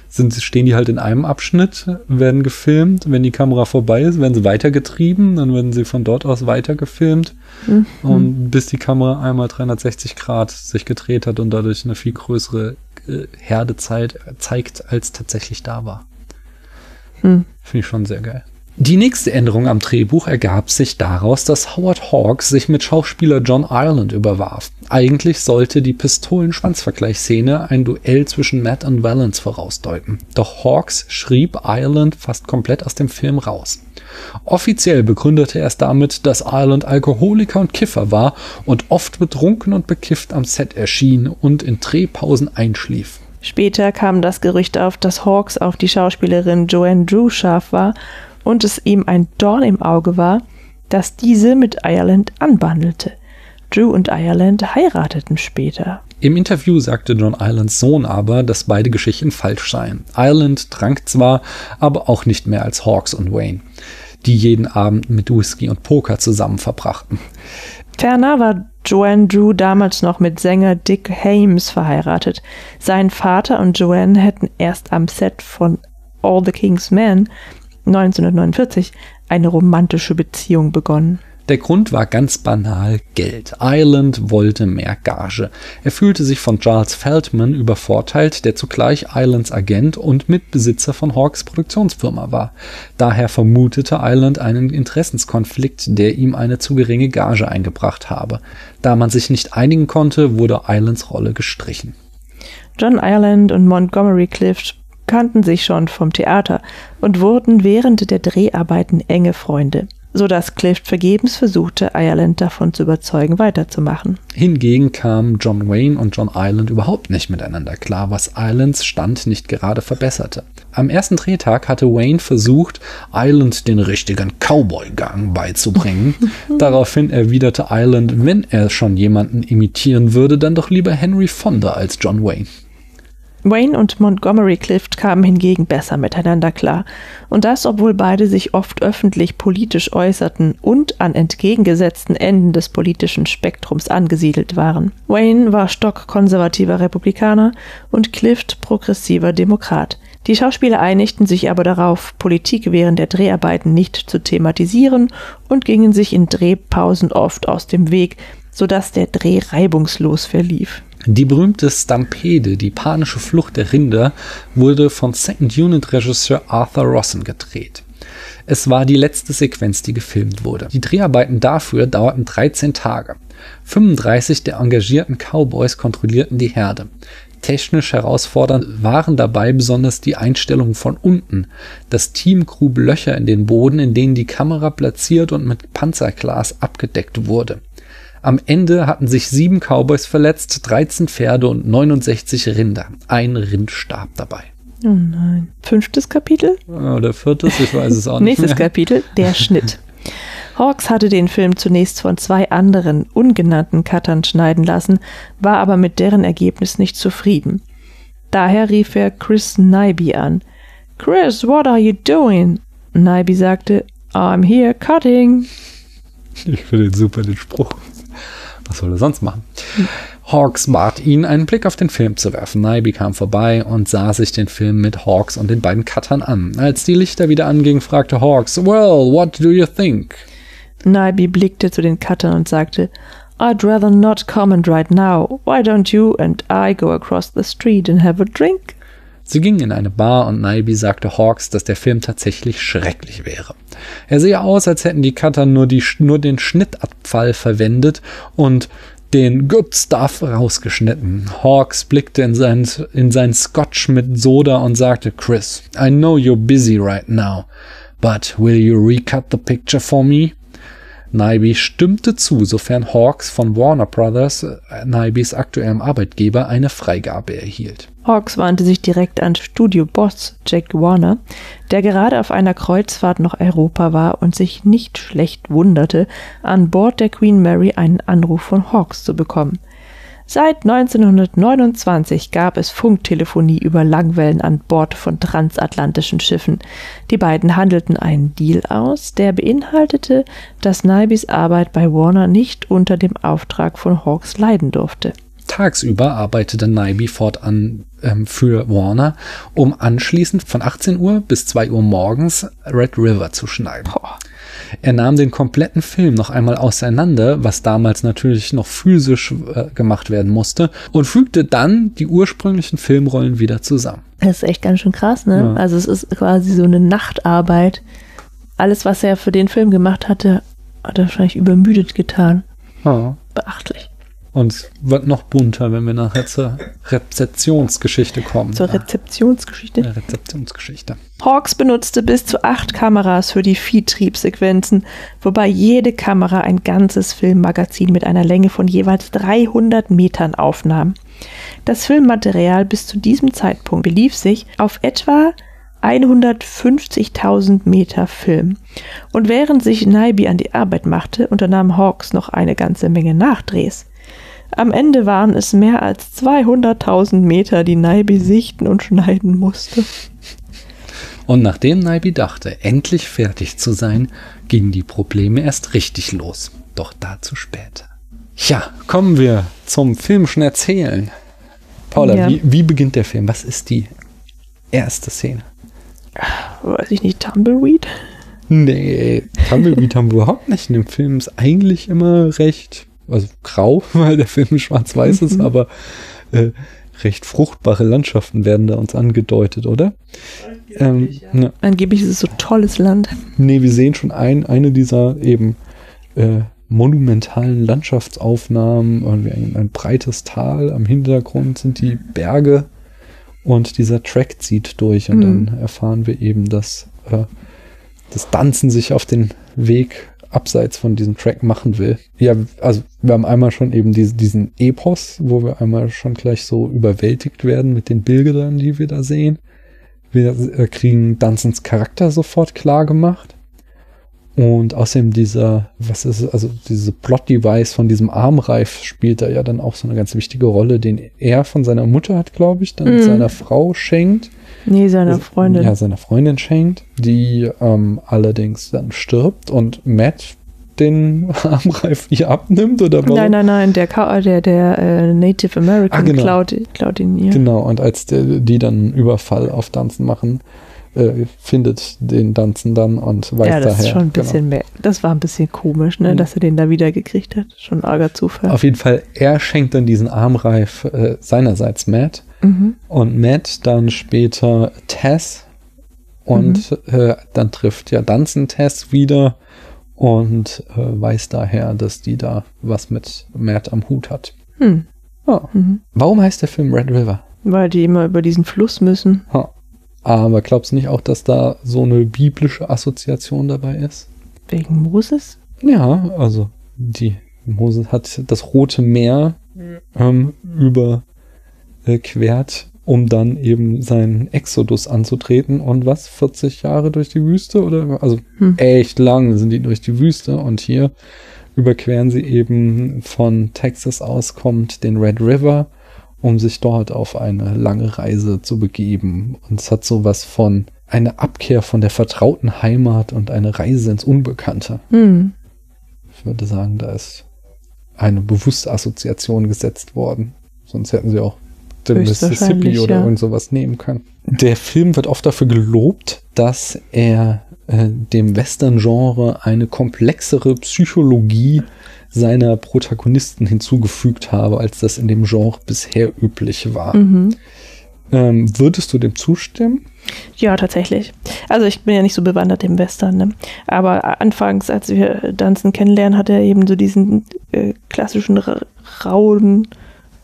sind, stehen die halt in einem Abschnitt, werden gefilmt. Wenn die Kamera vorbei ist, werden sie weitergetrieben. Dann werden sie von dort aus weitergefilmt. Mhm. Und bis die Kamera einmal 360 Grad sich gedreht hat und dadurch eine viel größere äh, Herdezeit zeigt, als tatsächlich da war. Mhm. Finde ich schon sehr geil. Die nächste Änderung am Drehbuch ergab sich daraus, dass Howard Hawks sich mit Schauspieler John Ireland überwarf. Eigentlich sollte die Pistolen-Schwanzvergleichsszene ein Duell zwischen Matt und Valance vorausdeuten. Doch Hawks schrieb Ireland fast komplett aus dem Film raus. Offiziell begründete er es damit, dass Ireland Alkoholiker und Kiffer war und oft betrunken und bekifft am Set erschien und in Drehpausen einschlief. Später kam das Gerücht auf, dass Hawks auf die Schauspielerin Joanne Drew scharf war und es ihm ein Dorn im Auge war, dass diese mit Ireland anbandelte. Drew und Ireland heirateten später. Im Interview sagte John Irelands Sohn aber, dass beide Geschichten falsch seien. Ireland trank zwar, aber auch nicht mehr als Hawks und Wayne, die jeden Abend mit Whisky und Poker zusammen verbrachten. Ferner war Joanne Drew damals noch mit Sänger Dick Hames verheiratet. Sein Vater und Joanne hätten erst am Set von All the King's Men 1949 eine romantische Beziehung begonnen. Der Grund war ganz banal Geld. Ireland wollte mehr Gage. Er fühlte sich von Charles Feldman übervorteilt, der zugleich Irelands Agent und Mitbesitzer von Hawks Produktionsfirma war. Daher vermutete Ireland einen Interessenskonflikt, der ihm eine zu geringe Gage eingebracht habe. Da man sich nicht einigen konnte, wurde Irelands Rolle gestrichen. John Ireland und Montgomery Clift kannten sich schon vom Theater und wurden während der Dreharbeiten enge Freunde, so dass Clift vergebens versuchte, Ireland davon zu überzeugen, weiterzumachen. Hingegen kamen John Wayne und John Ireland überhaupt nicht miteinander klar, was Irelands Stand nicht gerade verbesserte. Am ersten Drehtag hatte Wayne versucht, Ireland den richtigen Cowboy-Gang beizubringen. Daraufhin erwiderte Ireland, wenn er schon jemanden imitieren würde, dann doch lieber Henry Fonda als John Wayne. Wayne und Montgomery Clift kamen hingegen besser miteinander klar, und das, obwohl beide sich oft öffentlich politisch äußerten und an entgegengesetzten Enden des politischen Spektrums angesiedelt waren. Wayne war stockkonservativer Republikaner und Clift progressiver Demokrat. Die Schauspieler einigten sich aber darauf, Politik während der Dreharbeiten nicht zu thematisieren und gingen sich in Drehpausen oft aus dem Weg, sodass der Dreh reibungslos verlief. Die berühmte Stampede, die panische Flucht der Rinder, wurde von Second Unit Regisseur Arthur Rossen gedreht. Es war die letzte Sequenz, die gefilmt wurde. Die Dreharbeiten dafür dauerten 13 Tage. 35 der engagierten Cowboys kontrollierten die Herde. Technisch herausfordernd waren dabei besonders die Einstellungen von unten. Das Team grub Löcher in den Boden, in denen die Kamera platziert und mit Panzerglas abgedeckt wurde. Am Ende hatten sich sieben Cowboys verletzt, 13 Pferde und 69 Rinder. Ein Rind starb dabei. Oh nein. Fünftes Kapitel? Oder viertes, ich weiß es auch nicht. Nächstes mehr. Kapitel, der Schnitt. Hawks hatte den Film zunächst von zwei anderen, ungenannten Cuttern schneiden lassen, war aber mit deren Ergebnis nicht zufrieden. Daher rief er Chris Nyby an. Chris, what are you doing? Nyby sagte, I'm here cutting. Ich finde den super, den Spruch. Was soll er sonst machen? Hawks bat ihn, einen Blick auf den Film zu werfen. Nyby kam vorbei und sah sich den Film mit Hawks und den beiden Cuttern an. Als die Lichter wieder angingen, fragte Hawks, Well, what do you think? Nyby blickte zu den Cuttern und sagte, I'd rather not comment right now. Why don't you and I go across the street and have a drink? Sie gingen in eine Bar und Naibi sagte Hawks, dass der Film tatsächlich schrecklich wäre. Er sehe aus, als hätten die Cutter nur, die, nur den Schnittabfall verwendet und den Good Stuff rausgeschnitten. Hawks blickte in sein, in sein Scotch mit Soda und sagte, Chris, I know you're busy right now, but will you recut the picture for me? Naibi stimmte zu, sofern Hawks von Warner Brothers, äh, Naibis aktuellem Arbeitgeber, eine Freigabe erhielt. Hawks wandte sich direkt an Studio-Boss Jack Warner, der gerade auf einer Kreuzfahrt nach Europa war und sich nicht schlecht wunderte, an Bord der Queen Mary einen Anruf von Hawks zu bekommen. Seit 1929 gab es Funktelefonie über Langwellen an Bord von transatlantischen Schiffen. Die beiden handelten einen Deal aus, der beinhaltete, dass Nibys Arbeit bei Warner nicht unter dem Auftrag von Hawks leiden durfte. Tagsüber arbeitete Nyby fortan ähm, für Warner, um anschließend von 18 Uhr bis 2 Uhr morgens Red River zu schneiden. Boah. Er nahm den kompletten Film noch einmal auseinander, was damals natürlich noch physisch äh, gemacht werden musste, und fügte dann die ursprünglichen Filmrollen wieder zusammen. Das ist echt ganz schön krass, ne? Ja. Also es ist quasi so eine Nachtarbeit. Alles, was er für den Film gemacht hatte, hat er wahrscheinlich übermüdet getan. Ja. Beachtlich. Und es wird noch bunter, wenn wir nachher zur Rezeptionsgeschichte kommen. Zur Rezeptionsgeschichte. Ja, Rezeptionsgeschichte. Hawks benutzte bis zu acht Kameras für die Viehtriebsequenzen, wobei jede Kamera ein ganzes Filmmagazin mit einer Länge von jeweils 300 Metern aufnahm. Das Filmmaterial bis zu diesem Zeitpunkt belief sich auf etwa 150.000 Meter Film. Und während sich Nyby an die Arbeit machte, unternahm Hawks noch eine ganze Menge Nachdrehs. Am Ende waren es mehr als 200.000 Meter, die Nyby sichten und schneiden musste. Und nachdem Nyby dachte, endlich fertig zu sein, gingen die Probleme erst richtig los. Doch dazu später. Ja, kommen wir zum filmischen Erzählen. Paula, Ja. wie, wie beginnt der Film? Was ist die erste Szene? Weiß ich nicht, Tumbleweed? Nee, Tumbleweed haben wir überhaupt nicht. In dem Film ist eigentlich immer recht, also grau, weil der Film schwarz-weiß ist, aber äh, recht fruchtbare Landschaften werden da uns angedeutet, oder? Ähm, ja. Angeblich ist es so tolles Land. Nee, wir sehen schon ein, eine dieser eben äh, monumentalen Landschaftsaufnahmen. Irgendwie ein, ein breites Tal, am Hintergrund sind die Berge und dieser Track zieht durch und Mhm. dann erfahren wir eben, dass äh, das Danzen sich auf den Weg abseits von diesem Track machen will. Ja, also wir haben einmal schon eben diese, diesen Epos, wo wir einmal schon gleich so überwältigt werden mit den Bildern, die wir da sehen. Wir äh, kriegen Dunsans Charakter sofort klar gemacht. Und außerdem dieser, was ist also diese Plot-Device von diesem Armreif spielt da ja dann auch so eine ganz wichtige Rolle, den er von seiner Mutter hat, glaube ich, dann Mhm. seiner Frau schenkt. Nee, seiner Freundin. Ja, seiner Freundin schenkt, die ähm, allerdings dann stirbt und Matt den Armreif ihr abnimmt oder warum? Nein, nein, nein, der, Ka der, der äh, Native American Ah, genau. klaut, klaut ihn ihr. Genau, und als der, die dann einen Überfall auf Danzen machen, äh, findet den Danzen dann und weiß ja, das daher. ist schon ein genau. bisschen mehr. Das war ein bisschen komisch, ne, Mhm. dass er den da wieder gekriegt hat. Schon ein arger Zufall. Auf jeden Fall, er schenkt dann diesen Armreif äh, seinerseits Matt Mhm. und Matt dann später Tess und Mhm. äh, dann trifft ja Danzen Tess wieder und äh, weiß daher, dass die da was mit Matt am Hut hat. Hm. Mhm. Warum heißt der Film Red River? Weil die immer über diesen Fluss müssen. Ha. Aber glaubst du nicht auch, dass da so eine biblische Assoziation dabei ist? Wegen Moses? Ja, also die Moses hat das Rote Meer ähm, überquert, um dann eben seinen Exodus anzutreten und was, 40 Jahre durch die Wüste oder also Hm. echt lang sind die durch die Wüste und hier überqueren sie eben von Texas aus kommt den Red River, um sich dort auf eine lange Reise zu begeben und es hat sowas von eine Abkehr von der vertrauten Heimat und eine Reise ins Unbekannte. Hm. Ich würde sagen, da ist eine bewusste Assoziation gesetzt worden. Sonst hätten sie auch den Mississippi oder ja. irgend sowas nehmen können. Der Film wird oft dafür gelobt, dass er äh, dem Western-Genre eine komplexere Psychologie seiner Protagonisten hinzugefügt habe, als das in dem Genre bisher üblich war. Mhm. Ähm, würdest du dem zustimmen? Ja, tatsächlich. Also ich bin ja nicht so bewandert im Western, ne? aber anfangs, als wir Dunstan kennenlernen, hat er eben so diesen äh, klassischen ra rauen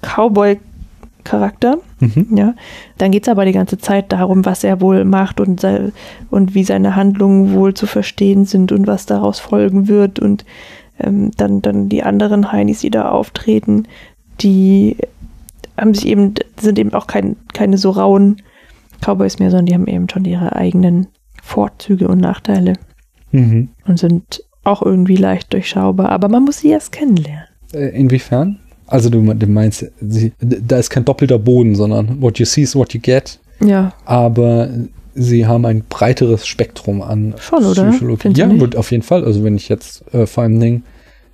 Cowboy-Charakter. Mhm. Ja, dann geht es aber die ganze Zeit darum, was er wohl macht und, sei, und wie seine Handlungen wohl zu verstehen sind und was daraus folgen wird. Und ähm, dann, dann die anderen Heinis, die da auftreten, die haben sich eben, sind eben auch kein, keine so rauen Cowboys mehr, sondern die haben eben schon ihre eigenen Vorzüge und Nachteile Mhm. und sind auch irgendwie leicht durchschaubar. Aber man muss sie erst kennenlernen. Äh, inwiefern? Also du, du meinst, sie, da ist kein doppelter Boden, sondern what you see is what you get. Ja, aber sie haben ein breiteres Spektrum an oder? Psychologie. Findest Ja, wird auf jeden Fall. Also wenn ich jetzt äh, vor allem Ding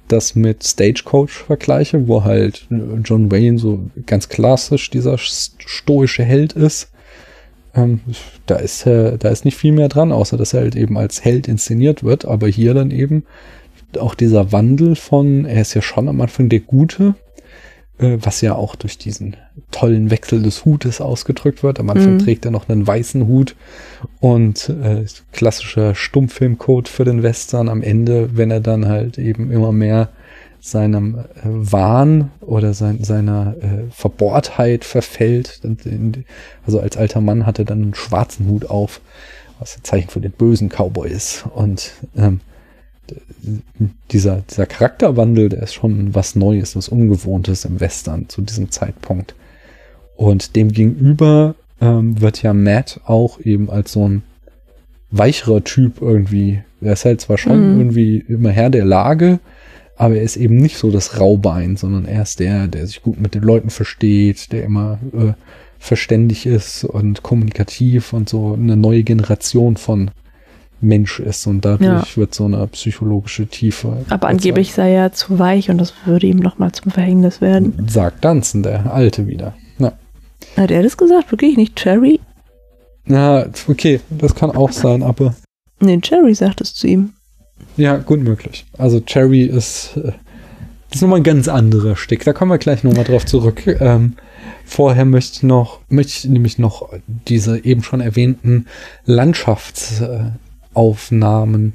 das mit Stagecoach vergleiche, wo halt John Wayne so ganz klassisch dieser stoische Held ist, ähm, da ist äh, da ist nicht viel mehr dran, außer dass er halt eben als Held inszeniert wird, aber hier dann eben auch dieser Wandel von, er ist ja schon am Anfang der Gute, äh, was ja auch durch diesen tollen Wechsel des Hutes ausgedrückt wird. Am Anfang mhm. trägt er noch einen weißen Hut und äh, klassischer Stummfilmcode für den Western. Am Ende, wenn er dann halt eben immer mehr seinem äh, Wahn oder sein, seiner äh, Verbohrtheit verfällt. Also als alter Mann hat er dann einen schwarzen Hut auf, was ein Zeichen für den bösen Cowboy ist. Und ähm, dieser, dieser Charakterwandel, der ist schon was Neues, was Ungewohntes im Western zu diesem Zeitpunkt. Und dem gegenüber ähm, wird ja Matt auch eben als so ein weicherer Typ irgendwie. Er ist halt zwar schon mhm. irgendwie immer Herr der Lage, aber er ist eben nicht so das Raubein, sondern er ist der, der sich gut mit den Leuten versteht, der immer äh, verständig ist und kommunikativ und so eine neue Generation von Mensch ist und dadurch ja. wird so eine psychologische Tiefe. Aber angeblich sei er zu weich und das würde ihm nochmal zum Verhängnis werden. Sagt Danzen, der Alte wieder. Ja. Hat er das gesagt? Wirklich nicht Cherry? Ja, okay, das kann auch sein, aber. Nee, Cherry sagt es zu ihm. Ja, gut möglich. Also Cherry ist, äh, das ist nochmal ein ganz anderer Stick. Da kommen wir gleich nochmal drauf zurück. Ähm, vorher möchte ich noch, möchte ich nämlich noch diese eben schon erwähnten Landschafts, äh, Aufnahmen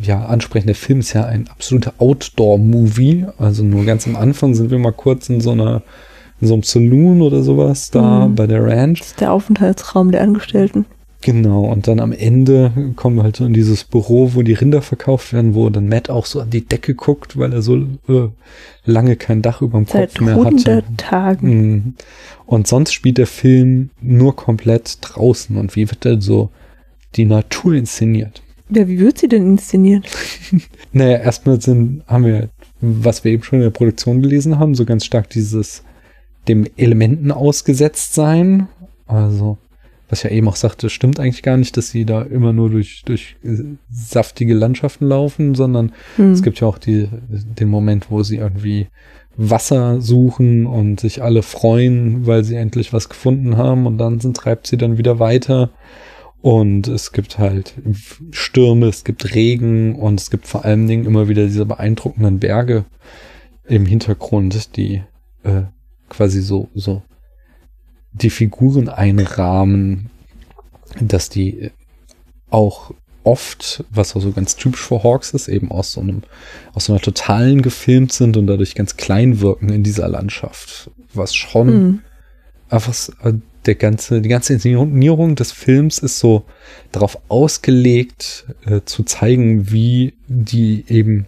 ja, ansprechen. Der Film ist ja ein absoluter Outdoor-Movie. Also nur ganz am Anfang sind wir mal kurz in so einer, in so einem Saloon oder sowas da mhm. bei der Ranch. Das ist der Aufenthaltsraum der Angestellten. Genau, und dann am Ende kommen wir halt so in dieses Büro, wo die Rinder verkauft werden, wo dann Matt auch so an die Decke guckt, weil er so äh, lange kein Dach über dem Kopf mehr hatte. Tagen. Mhm. Und sonst spielt der Film nur komplett draußen. Und wie wird er so die Natur inszeniert. Ja, wie wird sie denn inszeniert? naja, erstmal sind, haben wir, was wir eben schon in der Produktion gelesen haben, so ganz stark dieses dem Elementen ausgesetzt sein. Also, was ja eben auch sagte, stimmt eigentlich gar nicht, dass sie da immer nur durch, durch saftige Landschaften laufen, sondern hm. es gibt ja auch die, den Moment, wo sie irgendwie Wasser suchen und sich alle freuen, weil sie endlich was gefunden haben und dann sind, treibt sie dann wieder weiter und es gibt halt Stürme, es gibt Regen und es gibt vor allen Dingen immer wieder diese beeindruckenden Berge im Hintergrund, die äh, quasi so, so die Figuren einrahmen, dass die auch oft, was auch so ganz typisch für Hawks ist, eben aus so einem, aus so einer totalen gefilmt sind und dadurch ganz klein wirken in dieser Landschaft. Was schon mhm. einfach äh, der ganze, die ganze Inszenierung des Films ist so darauf ausgelegt, äh, zu zeigen, wie die eben,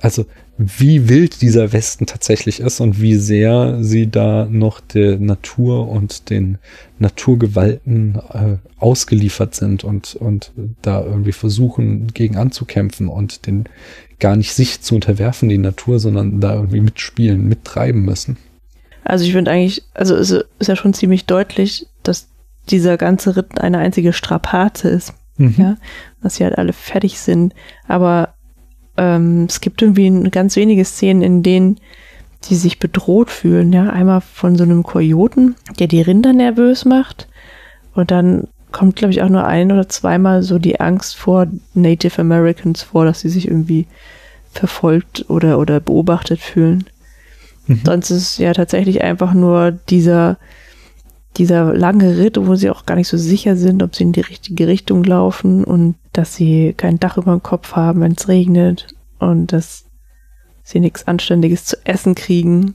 also wie wild dieser Westen tatsächlich ist und wie sehr sie da noch der Natur und den Naturgewalten äh, ausgeliefert sind und, und da irgendwie versuchen, gegen anzukämpfen und den gar nicht sich zu unterwerfen, die Natur, sondern da irgendwie mitspielen, mittreiben müssen. Also ich finde eigentlich, also es ist ja schon ziemlich deutlich, dass dieser ganze Ritt eine einzige Strapaze ist. Mhm. Ja, dass sie halt alle fertig sind. Aber ähm, es gibt irgendwie ganz wenige Szenen, in denen die sich bedroht fühlen. Ja, einmal von so einem Kojoten, der die Rinder nervös macht. Und dann kommt, glaube ich, auch nur ein oder zweimal so die Angst vor Native Americans vor, dass sie sich irgendwie verfolgt oder, oder beobachtet fühlen. Mhm. Sonst ist es ja tatsächlich einfach nur dieser, dieser lange Ritt, wo sie auch gar nicht so sicher sind, ob sie in die richtige Richtung laufen und dass sie kein Dach über dem Kopf haben, wenn es regnet und dass sie nichts Anständiges zu essen kriegen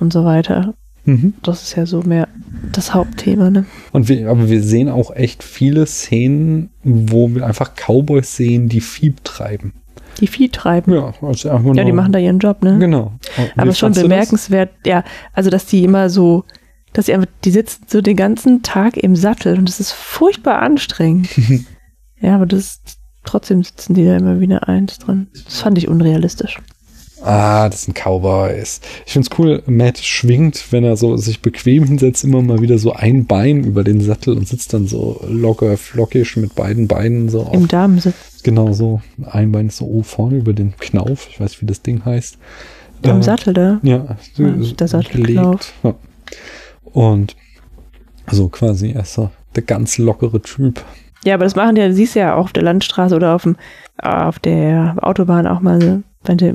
und so weiter. Mhm. Das ist ja so mehr das Hauptthema, ne? Und wir, aber wir sehen auch echt viele Szenen, wo wir einfach Cowboys sehen, die Vieh treiben. Die Vieh treiben. Ja, also ja, die machen da ihren Job, ne? Genau. Aber schon bemerkenswert, ja, also dass die immer so, dass sie einfach, die sitzen so den ganzen Tag im Sattel und das ist furchtbar anstrengend. ja, aber das trotzdem sitzen die da immer wieder eins drin. Das fand ich unrealistisch. Ah, das sind Cowboys. Ich find's cool, Matt schwingt, wenn er so sich bequem hinsetzt, immer mal wieder so ein Bein über den Sattel und sitzt dann so locker, flockig mit beiden Beinen so Im Damensitz. Genau so. Ein Bein ist so oh, vorne über den Knauf. Ich weiß, wie das Ding heißt. Am äh, Sattel, da? Ja, ja der Sattelknauf. Ja. Und so quasi, er ist so der ganz lockere Typ. Ja, aber das machen die, siehst du ja auch auf der Landstraße oder auf, dem, auf der Autobahn auch mal wenn du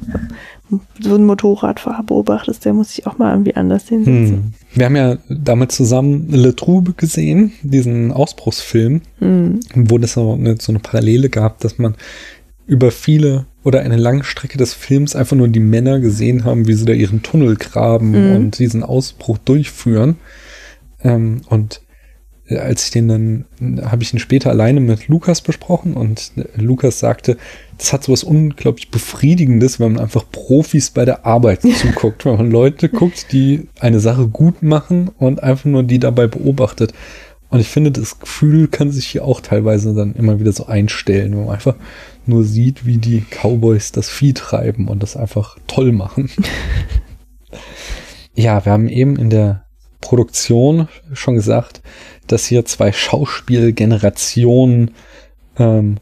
so einen Motorradfahrer beobachtest, der muss sich auch mal irgendwie anders hinsetzen. Hm. Wir haben ja damals zusammen Le Trouble gesehen, diesen Ausbruchsfilm, hm. wo es so eine, so eine Parallele gab, dass man über viele oder eine lange Strecke des Films einfach nur die Männer gesehen haben, wie sie da ihren Tunnel graben hm. und diesen Ausbruch durchführen. Ähm, und als ich den dann, habe ich ihn später alleine mit Lukas besprochen und Lukas sagte, das hat so was unglaublich Befriedigendes, wenn man einfach Profis bei der Arbeit zuguckt, wenn man Leute guckt, die eine Sache gut machen und einfach nur die dabei beobachtet. Und ich finde, das Gefühl kann sich hier auch teilweise dann immer wieder so einstellen, wenn man einfach nur sieht, wie die Cowboys das Vieh treiben und das einfach toll machen. ja, wir haben eben in der Produktion schon gesagt, dass hier zwei Schauspielgenerationen ähm,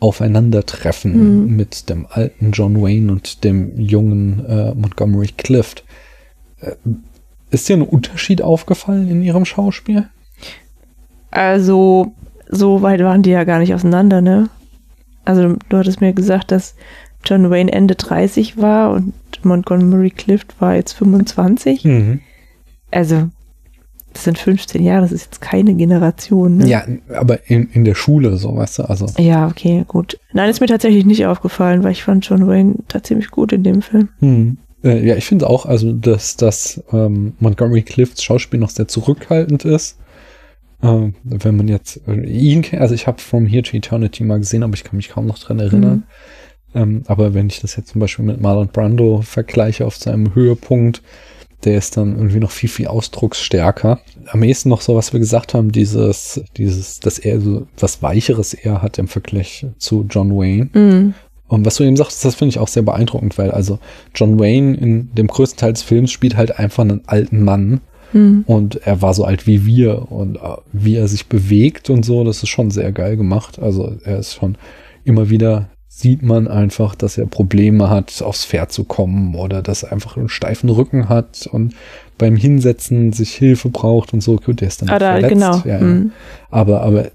aufeinandertreffen mhm. mit dem alten John Wayne und dem jungen äh, Montgomery Clift. Äh, ist dir ein Unterschied aufgefallen in ihrem Schauspiel? Also, so weit waren die ja gar nicht auseinander, ne? Also, du hattest mir gesagt, dass John Wayne Ende 30 war und Montgomery Clift war jetzt 25. Mhm. Also, das sind 15 Jahre, das ist jetzt keine Generation. Ne? Ja, aber in, in der Schule, so, weißt du, also. Ja, okay, gut. Nein, ist mir tatsächlich nicht aufgefallen, weil ich fand John Wayne ziemlich gut in dem Film. Hm. Äh, ja, ich finde auch, also, dass, dass ähm, Montgomery Clifts Schauspiel noch sehr zurückhaltend ist. Ähm, wenn man jetzt äh, ihn kennt, also ich habe From Here to Eternity mal gesehen, aber ich kann mich kaum noch dran erinnern. Mhm. Ähm, aber wenn ich das jetzt zum Beispiel mit Marlon Brando vergleiche auf seinem Höhepunkt, der ist dann irgendwie noch viel, viel ausdrucksstärker. Am ehesten noch so, was wir gesagt haben, dieses, dieses, dass er so was Weicheres eher hat im Vergleich zu John Wayne. Mhm. Und was du eben sagst, das finde ich auch sehr beeindruckend, weil also John Wayne in dem größten Teil des Films spielt halt einfach einen alten Mann. Mhm. Und er war so alt wie wir und äh, wie er sich bewegt und so, das ist schon sehr geil gemacht. Also er ist schon immer wieder sieht man einfach, dass er Probleme hat, aufs Pferd zu kommen oder dass er einfach einen steifen Rücken hat und beim Hinsetzen sich Hilfe braucht und so. Gut, der ist dann da, verletzt. Genau. Ja, mhm. Aber, aber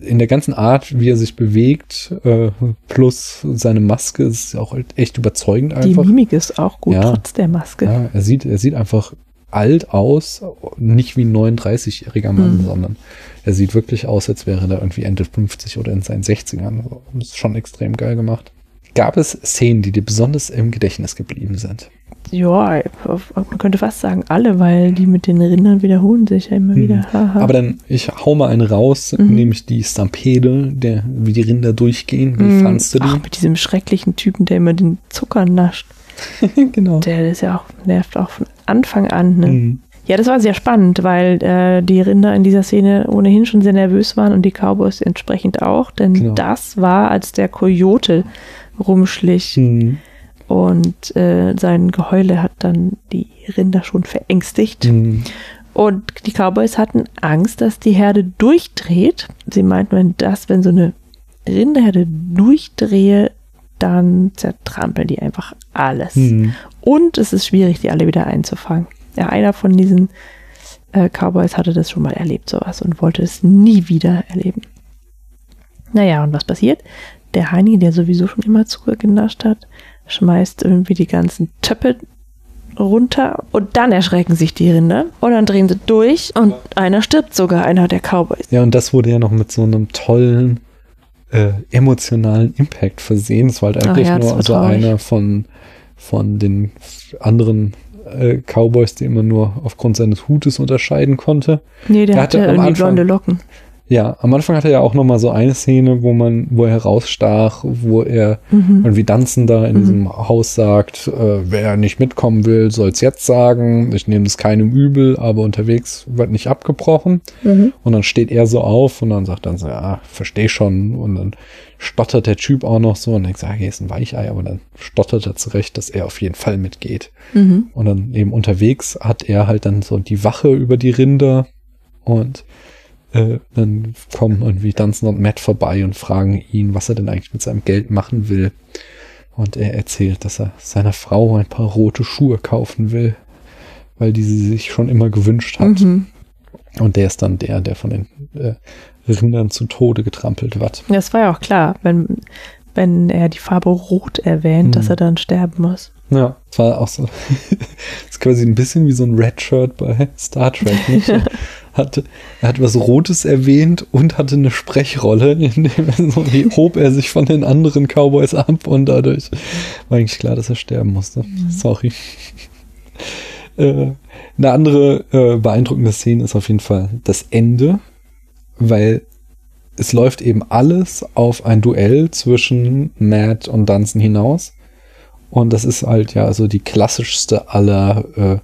in der ganzen Art, wie er sich bewegt, äh, plus seine Maske, ist auch echt überzeugend einfach. Die Mimik ist auch gut, ja, trotz der Maske. Ja, er sieht, er sieht einfach alt aus, nicht wie ein 39-jähriger Mann, mhm. sondern er sieht wirklich aus, als wäre er irgendwie Ende 50 oder in seinen 60ern. Das ist schon extrem geil gemacht. Gab es Szenen, die dir besonders im Gedächtnis geblieben sind? Ja, man könnte fast sagen alle, weil die mit den Rindern wiederholen sich ja immer mhm. wieder. Haha. Aber dann, ich hau mal eine raus, mhm. nämlich die Stampede, der, wie die Rinder durchgehen. Wie mhm. fandst du die? Ach, mit diesem schrecklichen Typen, der immer den Zucker nascht. genau. Der ist ja auch, nervt auch von Anfang an. Ne? Mhm. Ja, das war sehr spannend, weil äh, die Rinder in dieser Szene ohnehin schon sehr nervös waren und die Cowboys entsprechend auch, denn genau. das war, als der Coyote rumschlich mhm. und äh, sein Geheule hat dann die Rinder schon verängstigt. Mhm. Und die Cowboys hatten Angst, dass die Herde durchdreht. Sie meinten, wenn das, wenn so eine Rinderherde durchdrehe, dann zertrampeln die einfach alles. Mhm. Und es ist schwierig, die alle wieder einzufangen ja, einer von diesen äh, Cowboys hatte das schon mal erlebt, sowas, und wollte es nie wieder erleben. Naja, und was passiert? Der Heini, der sowieso schon immer zugenascht hat, schmeißt irgendwie die ganzen Töpfe runter und dann erschrecken sich die Rinder und dann drehen sie durch und einer stirbt sogar, einer der Cowboys. Ja, und das wurde ja noch mit so einem tollen äh, emotionalen Impact versehen. Es war halt eigentlich ja, nur so einer von, von den anderen äh, Cowboys, die man nur aufgrund seines Hutes unterscheiden konnte. Nee, der, der hatte, hatte irgendwie Anfang, blonde Locken. Ja, am Anfang hatte er ja auch noch mal so eine Szene, wo man, wo er herausstach, wo er mhm. irgendwie Danzen da in mhm. diesem Haus sagt, äh, wer nicht mitkommen will, soll's jetzt sagen. Ich nehme es keinem übel, aber unterwegs wird nicht abgebrochen. Mhm. Und dann steht er so auf und dann sagt dann so, ja, versteh schon. Und dann stottert der Typ auch noch so und denkt, ah, hier ist ein Weichei, aber dann stottert er zurecht, dass er auf jeden Fall mitgeht. Mhm. Und dann eben unterwegs hat er halt dann so die Wache über die Rinder und äh, dann kommen irgendwie Dunstan und Matt vorbei und fragen ihn, was er denn eigentlich mit seinem Geld machen will. Und er erzählt, dass er seiner Frau ein paar rote Schuhe kaufen will, weil die sie sich schon immer gewünscht hat. Mhm. Und der ist dann der, der von den äh, Rindern zu Tode getrampelt wird. Das war ja auch klar, wenn, wenn er die Farbe Rot erwähnt, mhm. dass er dann sterben muss. Ja, das war auch so. das ist quasi ein bisschen wie so ein Red Shirt bei Star Trek. Nicht? hatte, er hat was Rotes erwähnt und hatte eine Sprechrolle, in dem er so, hob er sich von den anderen Cowboys ab und dadurch war eigentlich klar, dass er sterben musste. Mhm. Sorry. Äh, eine andere äh, beeindruckende Szene ist auf jeden Fall das Ende, weil es läuft eben alles auf ein Duell zwischen Matt und Dunstan hinaus. Und das ist halt ja also die klassischste aller äh,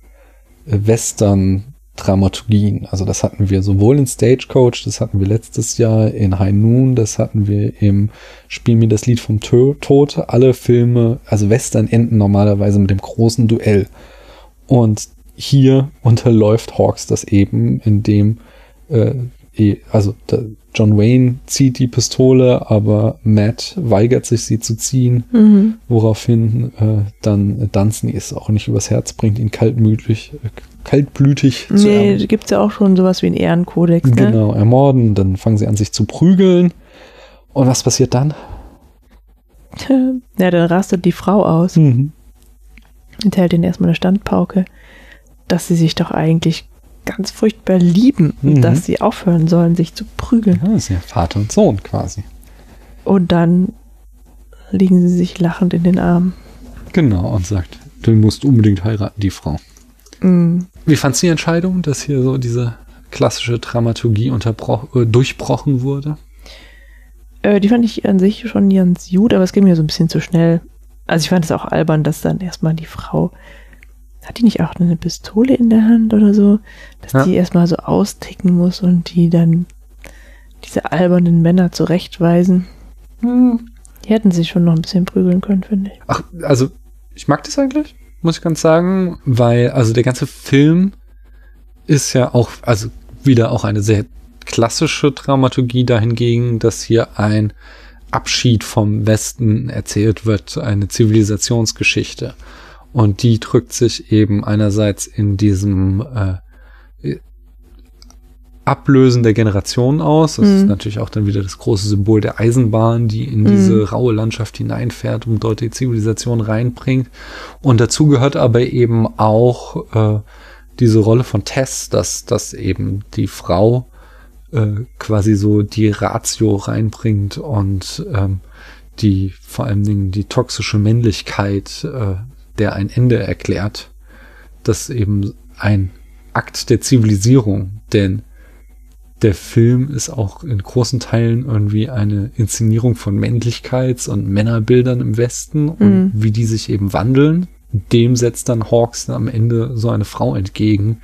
Western Dramaturgien. Also das hatten wir sowohl in Stagecoach, das hatten wir letztes Jahr in High Noon, das hatten wir im Spiel mir das Lied vom Tod. Alle Filme, also Western enden normalerweise mit dem großen Duell. Und hier unterläuft Hawks das eben, indem äh, eh, also John Wayne zieht die Pistole, aber Matt weigert sich, sie zu ziehen, mhm. woraufhin äh, dann Dunstan es auch nicht übers Herz bringt, ihn kaltmütig, äh, kaltblütig nee, zu ermorden. Nee, gibt es ja auch schon sowas wie einen Ehrenkodex. Ne? Genau, ermorden, dann fangen sie an, sich zu prügeln. Und was passiert dann? Ja, dann rastet die Frau aus mhm. und hält ihnen erstmal eine Standpauke, dass sie sich doch eigentlich ganz furchtbar lieben mhm. dass sie aufhören sollen, sich zu prügeln. Ja, das ist ja Vater und Sohn quasi. Und dann liegen sie sich lachend in den Armen. Genau, und sagt, du musst unbedingt heiraten, die Frau. Mhm. Wie fandst du die Entscheidung, dass hier so diese klassische Dramaturgie äh, durchbrochen wurde? Äh, die fand ich an sich schon ganz gut, aber es ging mir so ein bisschen zu schnell. Also ich fand es auch albern, dass dann erstmal die Frau, hat die nicht auch eine Pistole in der Hand oder so, dass ja. die erstmal so austicken muss und die dann diese albernen Männer zurechtweisen. Hm. Die hätten sich schon noch ein bisschen prügeln können, finde ich. Ach, also ich mag das eigentlich muss ich ganz sagen, weil also der ganze Film ist ja auch, also wieder auch eine sehr klassische Dramaturgie dahingegen, dass hier ein Abschied vom Westen erzählt wird, eine Zivilisationsgeschichte. Und die drückt sich eben einerseits in diesem äh, Ablösen der Generationen aus. Das mhm. ist natürlich auch dann wieder das große Symbol der Eisenbahn, die in mhm. diese raue Landschaft hineinfährt und dort die Zivilisation reinbringt. Und dazu gehört aber eben auch äh, diese Rolle von Tess, dass, dass eben die Frau äh, quasi so die Ratio reinbringt und ähm, die vor allen Dingen die toxische Männlichkeit, äh, der ein Ende erklärt. Das eben ein Akt der Zivilisierung, denn der Film ist auch in großen Teilen irgendwie eine Inszenierung von Männlichkeits- und Männerbildern im Westen und mhm. wie die sich eben wandeln. Dem setzt dann Hawks am Ende so eine Frau entgegen,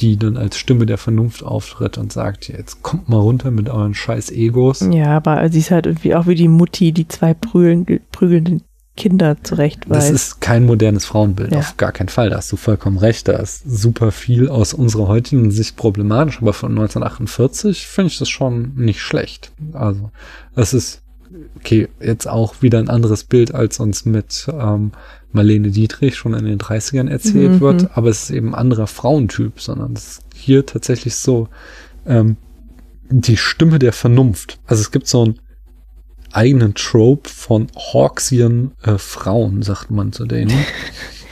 die dann als Stimme der Vernunft auftritt und sagt, jetzt kommt mal runter mit euren scheiß Egos. Ja, aber sie ist halt irgendwie auch wie die Mutti, die zwei prügeln, prügelnden Kinder zurecht weiß. Das ist kein modernes Frauenbild, ja. auf gar keinen Fall. Da hast du vollkommen recht. Da ist super viel aus unserer heutigen Sicht problematisch, aber von 1948 finde ich das schon nicht schlecht. Also, es ist, okay, jetzt auch wieder ein anderes Bild, als uns mit ähm, Marlene Dietrich schon in den 30ern erzählt mhm. wird, aber es ist eben ein anderer Frauentyp, sondern es ist hier tatsächlich so ähm, die Stimme der Vernunft. Also es gibt so ein eigenen Trope von Hawksian äh, Frauen, sagt man zu denen.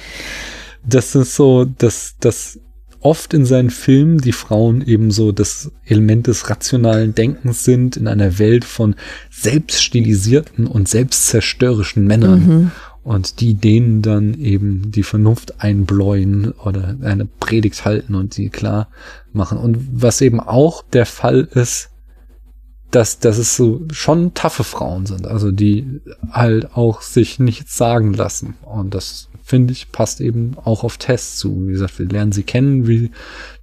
das ist so, dass, dass oft in seinen Filmen die Frauen eben so das Element des rationalen Denkens sind in einer Welt von selbststilisierten und selbstzerstörerischen Männern. Mhm. Und die denen dann eben die Vernunft einbläuen oder eine Predigt halten und sie klar machen. Und was eben auch der Fall ist, dass, dass es so schon taffe Frauen sind, also die halt auch sich nichts sagen lassen. Und das finde ich passt eben auch auf Tess zu. Wie gesagt, wir lernen sie kennen, wie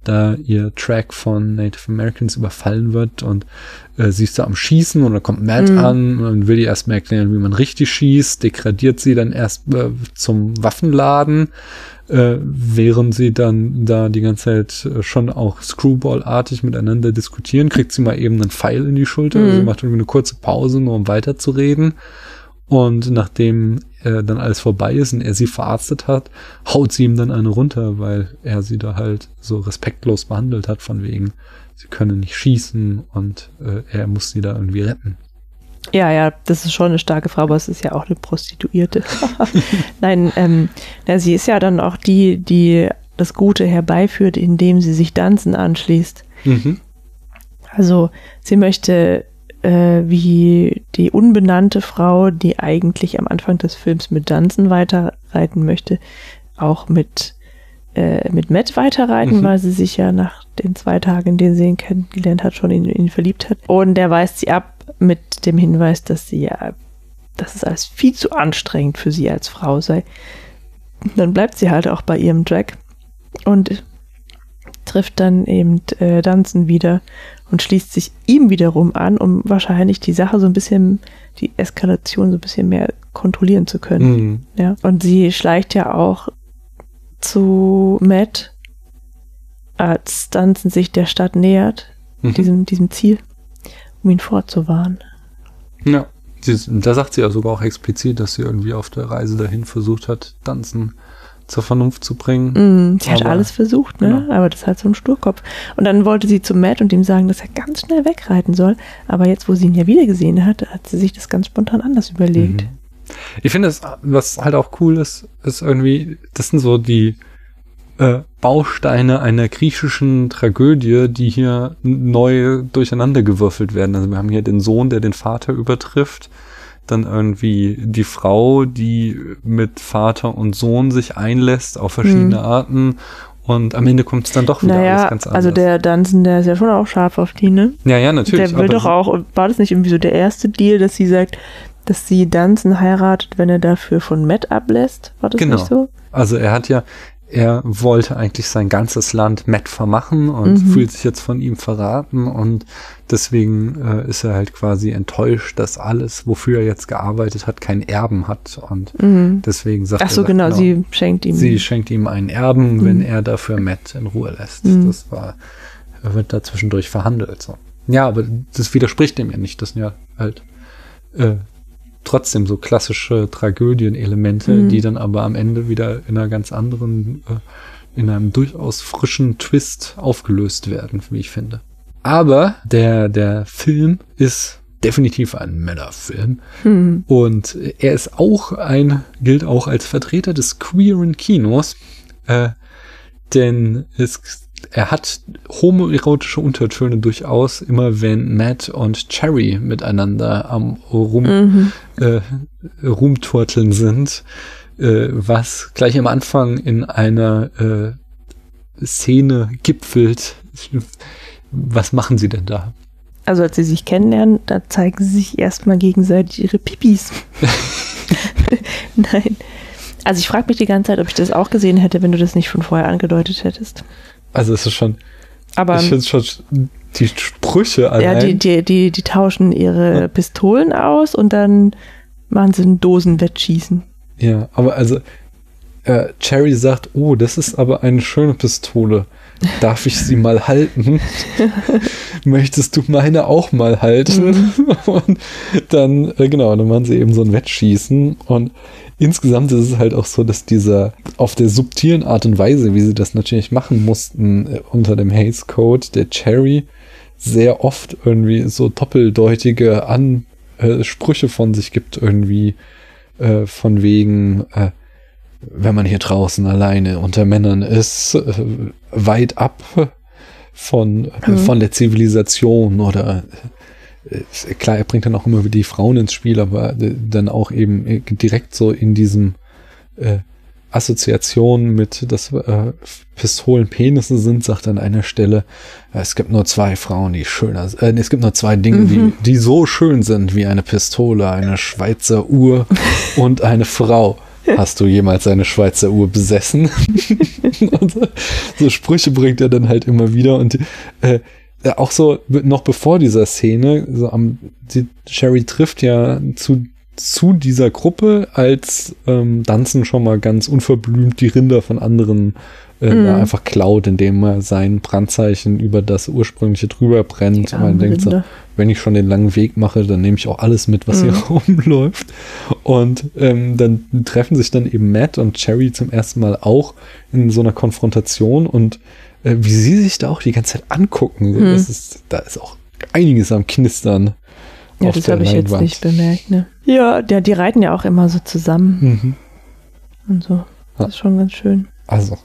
da ihr Track von Native Americans überfallen wird und äh, sie ist da am Schießen und dann kommt Matt mhm. an und will ihr erstmal erklären, wie man richtig schießt, degradiert sie dann erst äh, zum Waffenladen äh, während sie dann da die ganze Zeit äh, schon auch Screwball-artig miteinander diskutieren, kriegt sie mal eben einen Pfeil in die Schulter. Mhm. Also macht irgendwie eine kurze Pause, nur um weiterzureden. Und nachdem äh, dann alles vorbei ist und er sie verarztet hat, haut sie ihm dann eine runter, weil er sie da halt so respektlos behandelt hat, von wegen, sie können nicht schießen und äh, er muss sie da irgendwie retten. Ja, ja, das ist schon eine starke Frau, aber es ist ja auch eine Prostituierte. Nein, ähm, ja, sie ist ja dann auch die, die das Gute herbeiführt, indem sie sich Danzen anschließt. Mhm. Also sie möchte äh, wie die unbenannte Frau, die eigentlich am Anfang des Films mit Danzen weiterreiten möchte, auch mit, äh, mit Matt weiterreiten, mhm. weil sie sich ja nach den zwei Tagen, in denen sie ihn kennengelernt hat, schon in ihn verliebt hat. Und der weist sie ab mit dem Hinweis, dass sie ja, dass es alles viel zu anstrengend für sie als Frau sei. Dann bleibt sie halt auch bei ihrem Jack und trifft dann eben äh, Danzen wieder und schließt sich ihm wiederum an, um wahrscheinlich die Sache so ein bisschen, die Eskalation so ein bisschen mehr kontrollieren zu können. Mhm. Ja. Und sie schleicht ja auch zu Matt, als Danzen sich der Stadt nähert, mhm. diesem, diesem Ziel um ihn vorzuwarnen. Ja, sie, da sagt sie ja sogar auch explizit, dass sie irgendwie auf der Reise dahin versucht hat, Danzen zur Vernunft zu bringen. Mm, sie hat alles versucht, ne? Genau. Aber das ist halt so ein Sturkopf. Und dann wollte sie zu Matt und ihm sagen, dass er ganz schnell wegreiten soll. Aber jetzt, wo sie ihn ja wieder gesehen hat, hat sie sich das ganz spontan anders überlegt. Mhm. Ich finde, was halt auch cool ist, ist irgendwie, das sind so die äh, Bausteine einer griechischen Tragödie, die hier neu durcheinandergewürfelt werden. Also wir haben hier den Sohn, der den Vater übertrifft, dann irgendwie die Frau, die mit Vater und Sohn sich einlässt auf verschiedene hm. Arten und am Ende kommt es dann doch wieder naja, alles ganz anders. Also der Dunson, der ist ja schon auch scharf auf die, ne? Ja, ja, natürlich. Der will doch auch, war das nicht irgendwie so der erste Deal, dass sie sagt, dass sie Dunson heiratet, wenn er dafür von Matt ablässt? War das genau. nicht so? Also er hat ja, er wollte eigentlich sein ganzes Land Matt vermachen und mhm. fühlt sich jetzt von ihm verraten und deswegen äh, ist er halt quasi enttäuscht, dass alles, wofür er jetzt gearbeitet hat, kein Erben hat und mhm. deswegen sagt Ach so, er, genau, genau, sie schenkt ihm. Sie schenkt ihm einen Erben, mhm. wenn er dafür Matt in Ruhe lässt. Mhm. Das war, er wird da zwischendurch verhandelt, so. Ja, aber das widerspricht dem ja nicht, das sind ja halt äh, trotzdem so klassische Tragödienelemente, mhm. die dann aber am Ende wieder in einer ganz anderen, äh, in einem durchaus frischen Twist aufgelöst werden, wie ich finde. Aber der, der Film ist definitiv ein Männerfilm. Mhm. Und er ist auch ein, gilt auch als Vertreter des queeren Kinos. Äh, denn es er hat homoerotische Untertöne durchaus, immer wenn Matt und Cherry miteinander am Rum, mhm. Äh, Rumturteln sind, äh, was gleich am Anfang in einer äh, Szene gipfelt. Was machen sie denn da? Also als sie sich kennenlernen, da zeigen sie sich erstmal gegenseitig ihre Pipis. Nein. Also ich frage mich die ganze Zeit, ob ich das auch gesehen hätte, wenn du das nicht schon vorher angedeutet hättest. Also es ist schon. Aber ich finde schon die Sprüche allein. Ja, die, die, die, die tauschen ihre ja. Pistolen aus und dann machen sie ein Dosenwettschießen. Ja, aber also äh, Cherry sagt, oh, das ist aber eine schöne Pistole. Darf ich sie mal halten? Möchtest du meine auch mal halten? Mhm. und dann, äh, genau, dann machen sie eben so ein Wettschießen und insgesamt ist es halt auch so, dass dieser auf der subtilen Art und Weise, wie sie das natürlich machen mussten äh, unter dem Haze Code, der Cherry sehr oft irgendwie so doppeldeutige Ansprüche von sich gibt, irgendwie äh, von wegen, äh, wenn man hier draußen alleine unter Männern ist, äh, weit ab von, äh, mhm. von der Zivilisation oder äh, klar, er bringt dann auch immer die Frauen ins Spiel, aber dann auch eben direkt so in diesem äh, Assoziation mit, dass äh, Pistolen Penisse sind, sagt an einer Stelle, äh, es gibt nur zwei Frauen, die schöner, äh, es gibt nur zwei Dinge, mhm. die, die so schön sind wie eine Pistole, eine Schweizer Uhr und eine Frau. Hast du jemals eine Schweizer Uhr besessen? so, so, Sprüche bringt er dann halt immer wieder und äh, auch so noch bevor dieser Szene, so am die, Sherry trifft ja zu zu dieser Gruppe, als ähm, Danzen schon mal ganz unverblümt die Rinder von anderen äh, mm. einfach klaut, indem er sein Brandzeichen über das ursprüngliche drüber brennt. Und man denkt so, wenn ich schon den langen Weg mache, dann nehme ich auch alles mit, was mm. hier rumläuft. Und ähm, dann treffen sich dann eben Matt und Cherry zum ersten Mal auch in so einer Konfrontation und äh, wie sie sich da auch die ganze Zeit angucken. Mm. Das ist, da ist auch einiges am Knistern. Ja, das habe ich jetzt nicht bemerkt, ne? Ja, der, die reiten ja auch immer so zusammen. Mhm. Und so. Das ja. ist schon ganz schön. Also,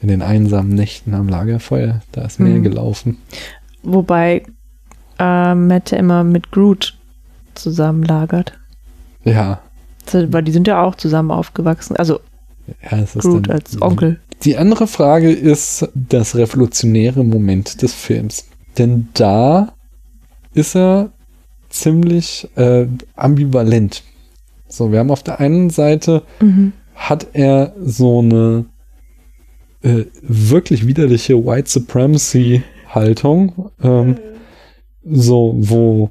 in den einsamen Nächten am Lagerfeuer, da ist mehr mhm. gelaufen. Wobei äh, Matt immer mit Groot zusammen lagert. Ja. Weil die sind ja auch zusammen aufgewachsen. Also ja, Groot als Onkel. Die andere Frage ist das revolutionäre Moment des Films. Denn da ist er ziemlich äh, ambivalent. So, wir haben auf der einen Seite mhm. hat er so eine äh, wirklich widerliche White Supremacy Haltung, ähm, so wo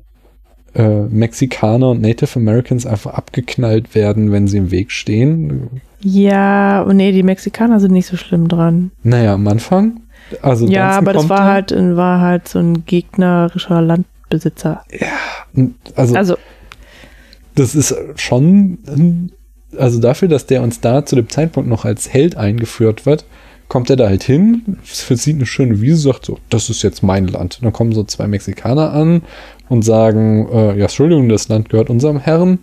äh, Mexikaner und Native Americans einfach abgeknallt werden, wenn sie im Weg stehen. Ja, und nee, die Mexikaner sind nicht so schlimm dran. Naja, am Anfang. Also ja, aber das war halt, war halt so ein gegnerischer Land Besitzer. Ja, also, also das ist schon, also dafür, dass der uns da zu dem Zeitpunkt noch als Held eingeführt wird, kommt er da halt hin, sieht eine schöne Wiese, sagt so, das ist jetzt mein Land. dann kommen so zwei Mexikaner an und sagen, äh, ja, Entschuldigung, das Land gehört unserem Herrn.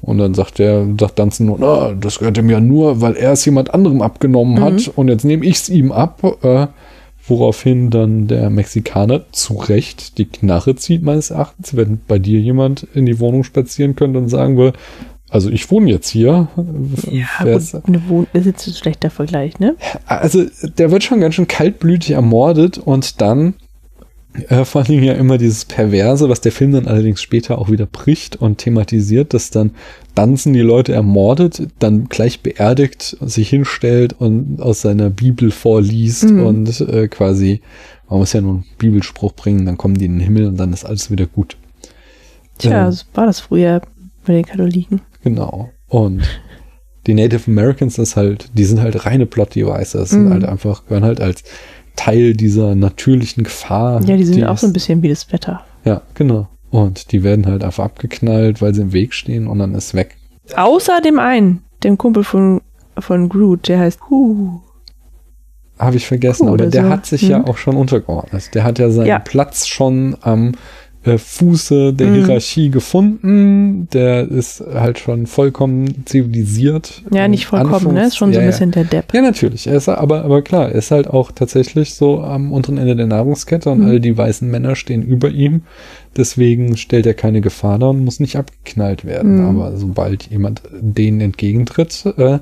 Und dann sagt der, sagt Danzen nur, na, das gehört ihm ja nur, weil er es jemand anderem abgenommen hat mhm. und jetzt nehme ich es ihm ab. Äh, Woraufhin dann der Mexikaner zu Recht die Knarre zieht, meines Erachtens, wenn bei dir jemand in die Wohnung spazieren könnte und sagen will, also ich wohne jetzt hier. Ja, gut, eine Wohn ist jetzt ein schlechter Vergleich, ne? Also der wird schon ganz schön kaltblütig ermordet und dann äh, vor allen Dingen ja immer dieses Perverse, was der Film dann allerdings später auch wieder bricht und thematisiert, dass dann Danzen die Leute ermordet, dann gleich beerdigt, sich hinstellt und aus seiner Bibel vorliest mhm. und äh, quasi, man muss ja nur einen Bibelspruch bringen, dann kommen die in den Himmel und dann ist alles wieder gut. Tja, äh, so war das früher bei den Katholiken. Genau. Und die Native Americans ist halt, die sind halt reine Plot-Devices, mhm. sind halt einfach, gehören halt als Teil dieser natürlichen Gefahr. Ja, die sind die auch so ein bisschen wie das Wetter. Ja, genau. Und die werden halt einfach abgeknallt, weil sie im Weg stehen und dann ist weg. Außer dem einen, dem Kumpel von, von Groot, der heißt Hu. Habe ich vergessen, aber der so. hat sich hm. ja auch schon untergeordnet. Der hat ja seinen ja. Platz schon am äh, Fuße der mhm. Hierarchie gefunden. Der ist halt schon vollkommen zivilisiert. Ja, nicht vollkommen, ne? Ist schon ja, so ein bisschen der Depp. Ja, natürlich. Er ist aber, aber klar, er ist halt auch tatsächlich so am unteren Ende der Nahrungskette und mhm. all die weißen Männer stehen über ihm. Deswegen stellt er keine Gefahr dar und muss nicht abgeknallt werden. Mhm. Aber sobald jemand denen entgegentritt, äh,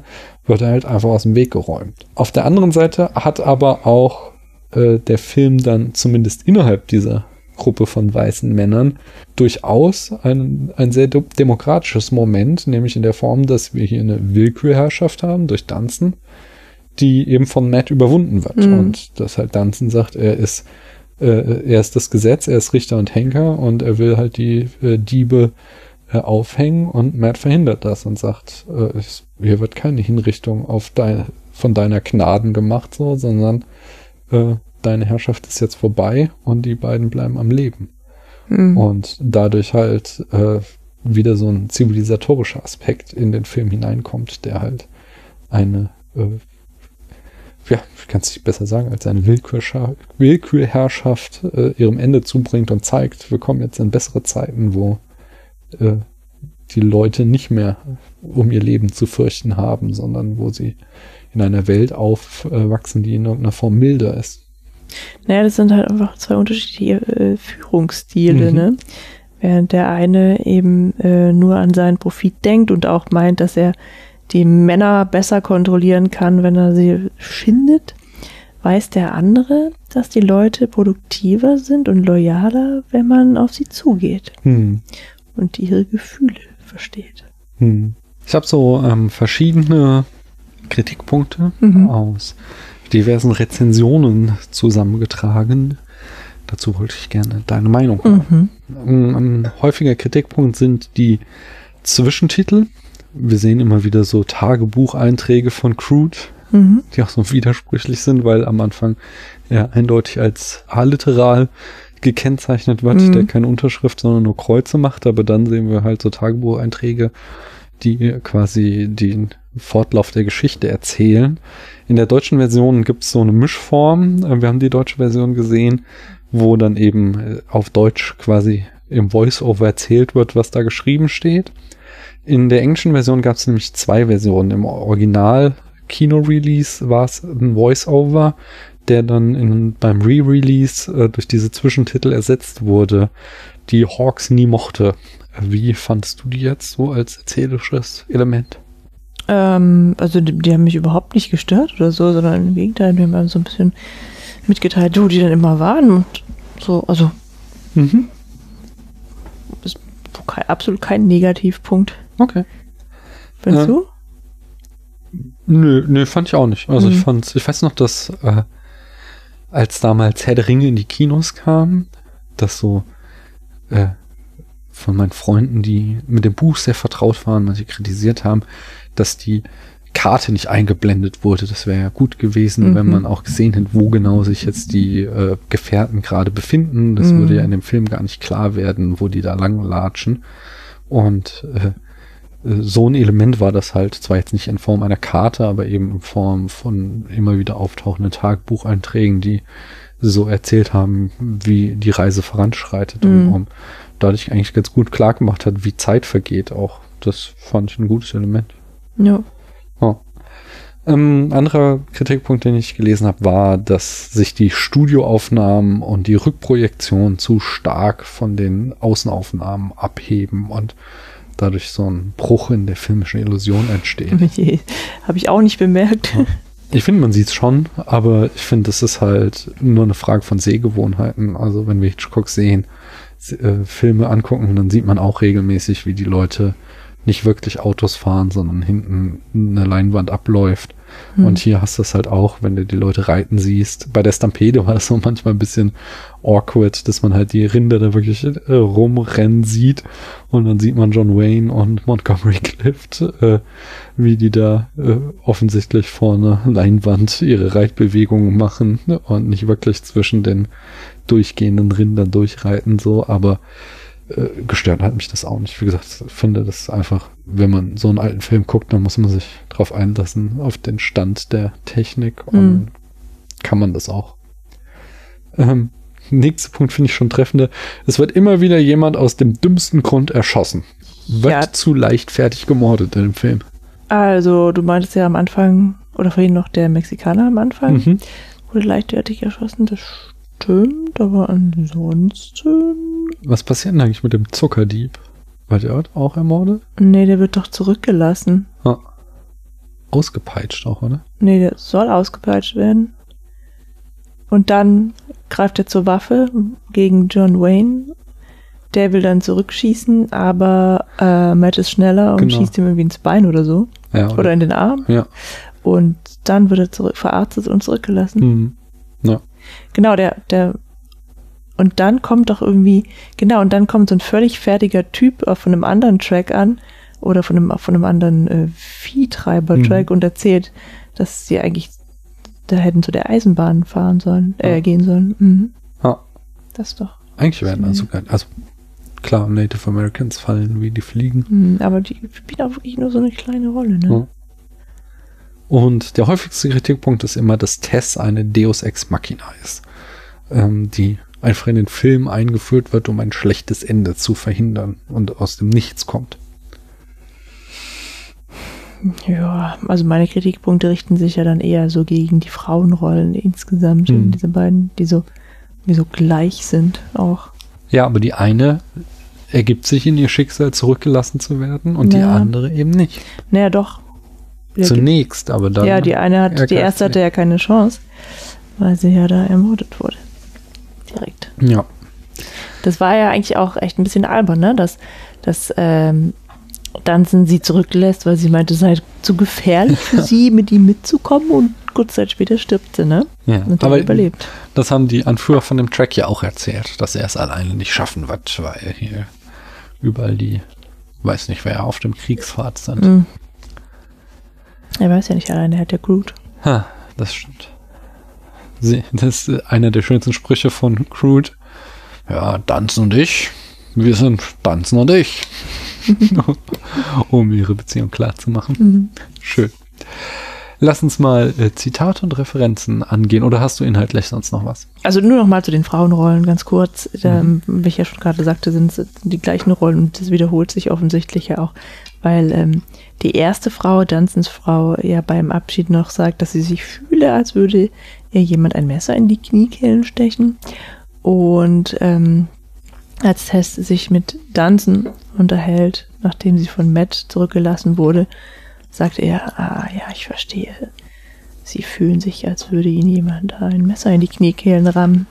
wird er halt einfach aus dem Weg geräumt. Auf der anderen Seite hat aber auch äh, der Film dann zumindest innerhalb dieser Gruppe von weißen Männern durchaus ein, ein sehr demokratisches Moment, nämlich in der Form, dass wir hier eine Willkürherrschaft haben durch Danzen, die eben von Matt überwunden wird. Mhm. Und dass halt Danzen sagt, er ist, äh, er ist das Gesetz, er ist Richter und Henker und er will halt die äh, Diebe äh, aufhängen und Matt verhindert das und sagt, äh, hier wird keine Hinrichtung auf dein, von deiner Gnaden gemacht, so, sondern äh, deine Herrschaft ist jetzt vorbei und die beiden bleiben am Leben. Mhm. Und dadurch halt äh, wieder so ein zivilisatorischer Aspekt in den Film hineinkommt, der halt eine, äh, ja, ich kann es nicht besser sagen, als eine Willkürherrschaft äh, ihrem Ende zubringt und zeigt, wir kommen jetzt in bessere Zeiten, wo äh, die Leute nicht mehr um ihr Leben zu fürchten haben, sondern wo sie in einer Welt aufwachsen, die in irgendeiner Form milder ist. Naja, das sind halt einfach zwei unterschiedliche äh, Führungsstile, mhm. ne? Während der eine eben äh, nur an seinen Profit denkt und auch meint, dass er die Männer besser kontrollieren kann, wenn er sie schindet, weiß der andere, dass die Leute produktiver sind und loyaler, wenn man auf sie zugeht Hm. und ihre Gefühle versteht. Hm. Ich habe so ähm, verschiedene Kritikpunkte Mhm. aus diversen Rezensionen zusammengetragen. Dazu wollte ich gerne deine Meinung haben. Mhm. Ein, ein häufiger Kritikpunkt sind die Zwischentitel. Wir sehen immer wieder so Tagebucheinträge von Crude, Mhm. die auch so widersprüchlich sind, weil am Anfang er eindeutig als aliteral gekennzeichnet wird, Mhm. der keine Unterschrift, sondern nur Kreuze macht, aber dann sehen wir halt so Tagebucheinträge, die quasi den Fortlauf der Geschichte erzählen. In der deutschen Version gibt es so eine Mischform. Äh, Wir haben die deutsche Version gesehen, wo dann eben äh, auf Deutsch quasi im Voice-Over erzählt wird, was da geschrieben steht. In der englischen Version gab es nämlich zwei Versionen. Im Original Kino-Release war es ein Voice-Over, der dann in, beim Re-Release äh, durch diese Zwischentitel ersetzt wurde, die Hawks nie mochte. Wie fandest du die jetzt so als erzählerisches Element? Ähm, also die, die haben mich überhaupt nicht gestört oder so, sondern im Gegenteil, die haben so ein bisschen mitgeteilt, wo die dann immer waren und so, also Mhm. kein, absolut kein Negativpunkt. Okay. Findest Ja. du? Nö, nö, fand ich auch nicht. Also ich Mhm. fand, ich weiß noch, dass äh, als damals Herr der Ringe in die Kinos kam, dass so äh, von meinen Freunden, die mit dem Buch sehr vertraut waren, manche kritisiert haben, dass die Karte nicht eingeblendet wurde. Das wäre ja gut gewesen, wenn Mhm. man auch gesehen hätte, wo genau sich jetzt die äh, Gefährten gerade befinden. Das Mhm. würde ja in dem Film gar nicht klar werden, wo die da lang latschen. Und äh, so ein Element war das halt, zwar jetzt nicht in Form einer Karte, aber eben in Form von immer wieder auftauchenden Tagebucheinträgen, die so erzählt haben, wie die Reise voranschreitet und, Mhm. und dadurch eigentlich ganz gut klar gemacht hat, wie Zeit vergeht auch. Das fand ich ein gutes Element. Ja. Ja. Ähm, anderer Kritikpunkt, den ich gelesen habe, war, dass sich die Studioaufnahmen und die Rückprojektion zu stark von den Außenaufnahmen abheben und dadurch so ein Bruch in der filmischen Illusion entsteht. Habe ich auch nicht bemerkt. Ich finde, man sieht es schon, aber ich finde, das ist halt nur eine Frage von Sehgewohnheiten. Also wenn wir Hitchcock sehen, äh, Filme angucken, dann sieht man auch regelmäßig, wie die Leute nicht wirklich Autos fahren, sondern hinten eine Leinwand abläuft. Hm. Und hier hast du es halt auch, wenn du die Leute reiten siehst. Bei der Stampede war das so manchmal ein bisschen awkward, dass man halt die Rinder da wirklich äh, rumrennen sieht. Und dann sieht man John Wayne und Montgomery Clift, äh, wie die da äh, offensichtlich vor einer Leinwand ihre Reitbewegungen machen und nicht wirklich zwischen den durchgehenden Rindern durchreiten, so, aber äh, gestört hat mich das auch nicht. Wie gesagt, ich finde das einfach, wenn man so einen alten Film guckt, dann muss man sich drauf einlassen, auf den Stand der Technik und Mhm. kann man das auch. Ähm, nächster Punkt finde ich schon treffender. Es wird immer wieder jemand aus dem dümmsten Grund erschossen. Wird Ja. zu leichtfertig gemordet in dem Film. Also, du meintest ja am Anfang, oder vorhin noch der Mexikaner am Anfang, Mhm. wurde leichtfertig erschossen, das stimmt, aber ansonsten. Was passiert denn eigentlich mit dem Zuckerdieb? War der auch ermordet? Nee, der wird doch zurückgelassen. Ah. Ausgepeitscht auch, oder? Nee, der soll ausgepeitscht werden. Und dann greift er zur Waffe gegen John Wayne. Der will dann zurückschießen, aber äh, Matt ist schneller und Genau. schießt ihm irgendwie ins Bein oder so. Ja, Oder in den Arm. ja. Und dann wird er zurück, verarztet und zurückgelassen. Mhm. Genau, der, der. Und dann kommt doch irgendwie, genau, und dann kommt so ein völlig fertiger Typ auf von einem anderen Track an oder von einem, von einem anderen äh, Viehtreiber-Track Mhm. und erzählt, dass sie eigentlich da hätten zu der Eisenbahn fahren sollen, äh, Ja. gehen sollen. Mhm. Ja. Das doch. Eigentlich werden also, also klar, Native Americans fallen wie die Fliegen. Mhm, aber die spielen auch wirklich nur so eine kleine Rolle, ne? Ja. Und der häufigste Kritikpunkt ist immer, dass Tess eine Deus Ex Machina ist, ähm, die einfach in den Film eingeführt wird, um ein schlechtes Ende zu verhindern und aus dem Nichts kommt. Ja, also meine Kritikpunkte richten sich ja dann eher so gegen die Frauenrollen insgesamt, Mhm. diese beiden, die so, die so gleich sind auch. Ja, aber die eine ergibt sich in ihr Schicksal zurückgelassen zu werden und die Ja. andere eben nicht. Naja, doch. Zunächst, aber dann. Ja, die eine hat, die erste hatte ja keine Chance, weil sie ja da ermordet wurde. Direkt. Ja. Das war ja eigentlich auch echt ein bisschen albern, ne? Dass, dass ähm, Danzen sie zurücklässt, weil sie meinte, es sei zu gefährlich für sie, mit ihm mitzukommen und kurz Zeit später stirbt sie, ne? Ja, und aber überlebt. Das haben die Anführer von dem Track ja auch erzählt, dass er es alleine nicht schaffen wird, weil hier überall die, weiß nicht, wer auf dem Kriegsfahrt sind. Mhm. Er weiß ja nicht alleine, er hat ja Groot. Ha, das stimmt. Das ist einer der schönsten Sprüche von Groot. Ja, Danzen und ich, wir sind Danzen und ich. um ihre Beziehung klar zu machen. Mhm. Schön. Lass uns mal äh, Zitate und Referenzen angehen. Oder hast du inhaltlich sonst noch was? Also nur noch mal zu den Frauenrollen ganz kurz. Mhm. wie ich ja schon gerade sagte, sind es die gleichen Rollen und das wiederholt sich offensichtlich ja auch, weil ähm, die erste Frau, Dunsons Frau, ja beim Abschied noch sagt, dass sie sich fühle, als würde ihr jemand ein Messer in die Kniekehlen stechen. Und ähm, als Tess sich mit Dunson unterhält, nachdem sie von Matt zurückgelassen wurde, sagt er, ah ja, ich verstehe. Sie fühlen sich, als würde ihnen jemand ein Messer in die Kniekehlen rammen.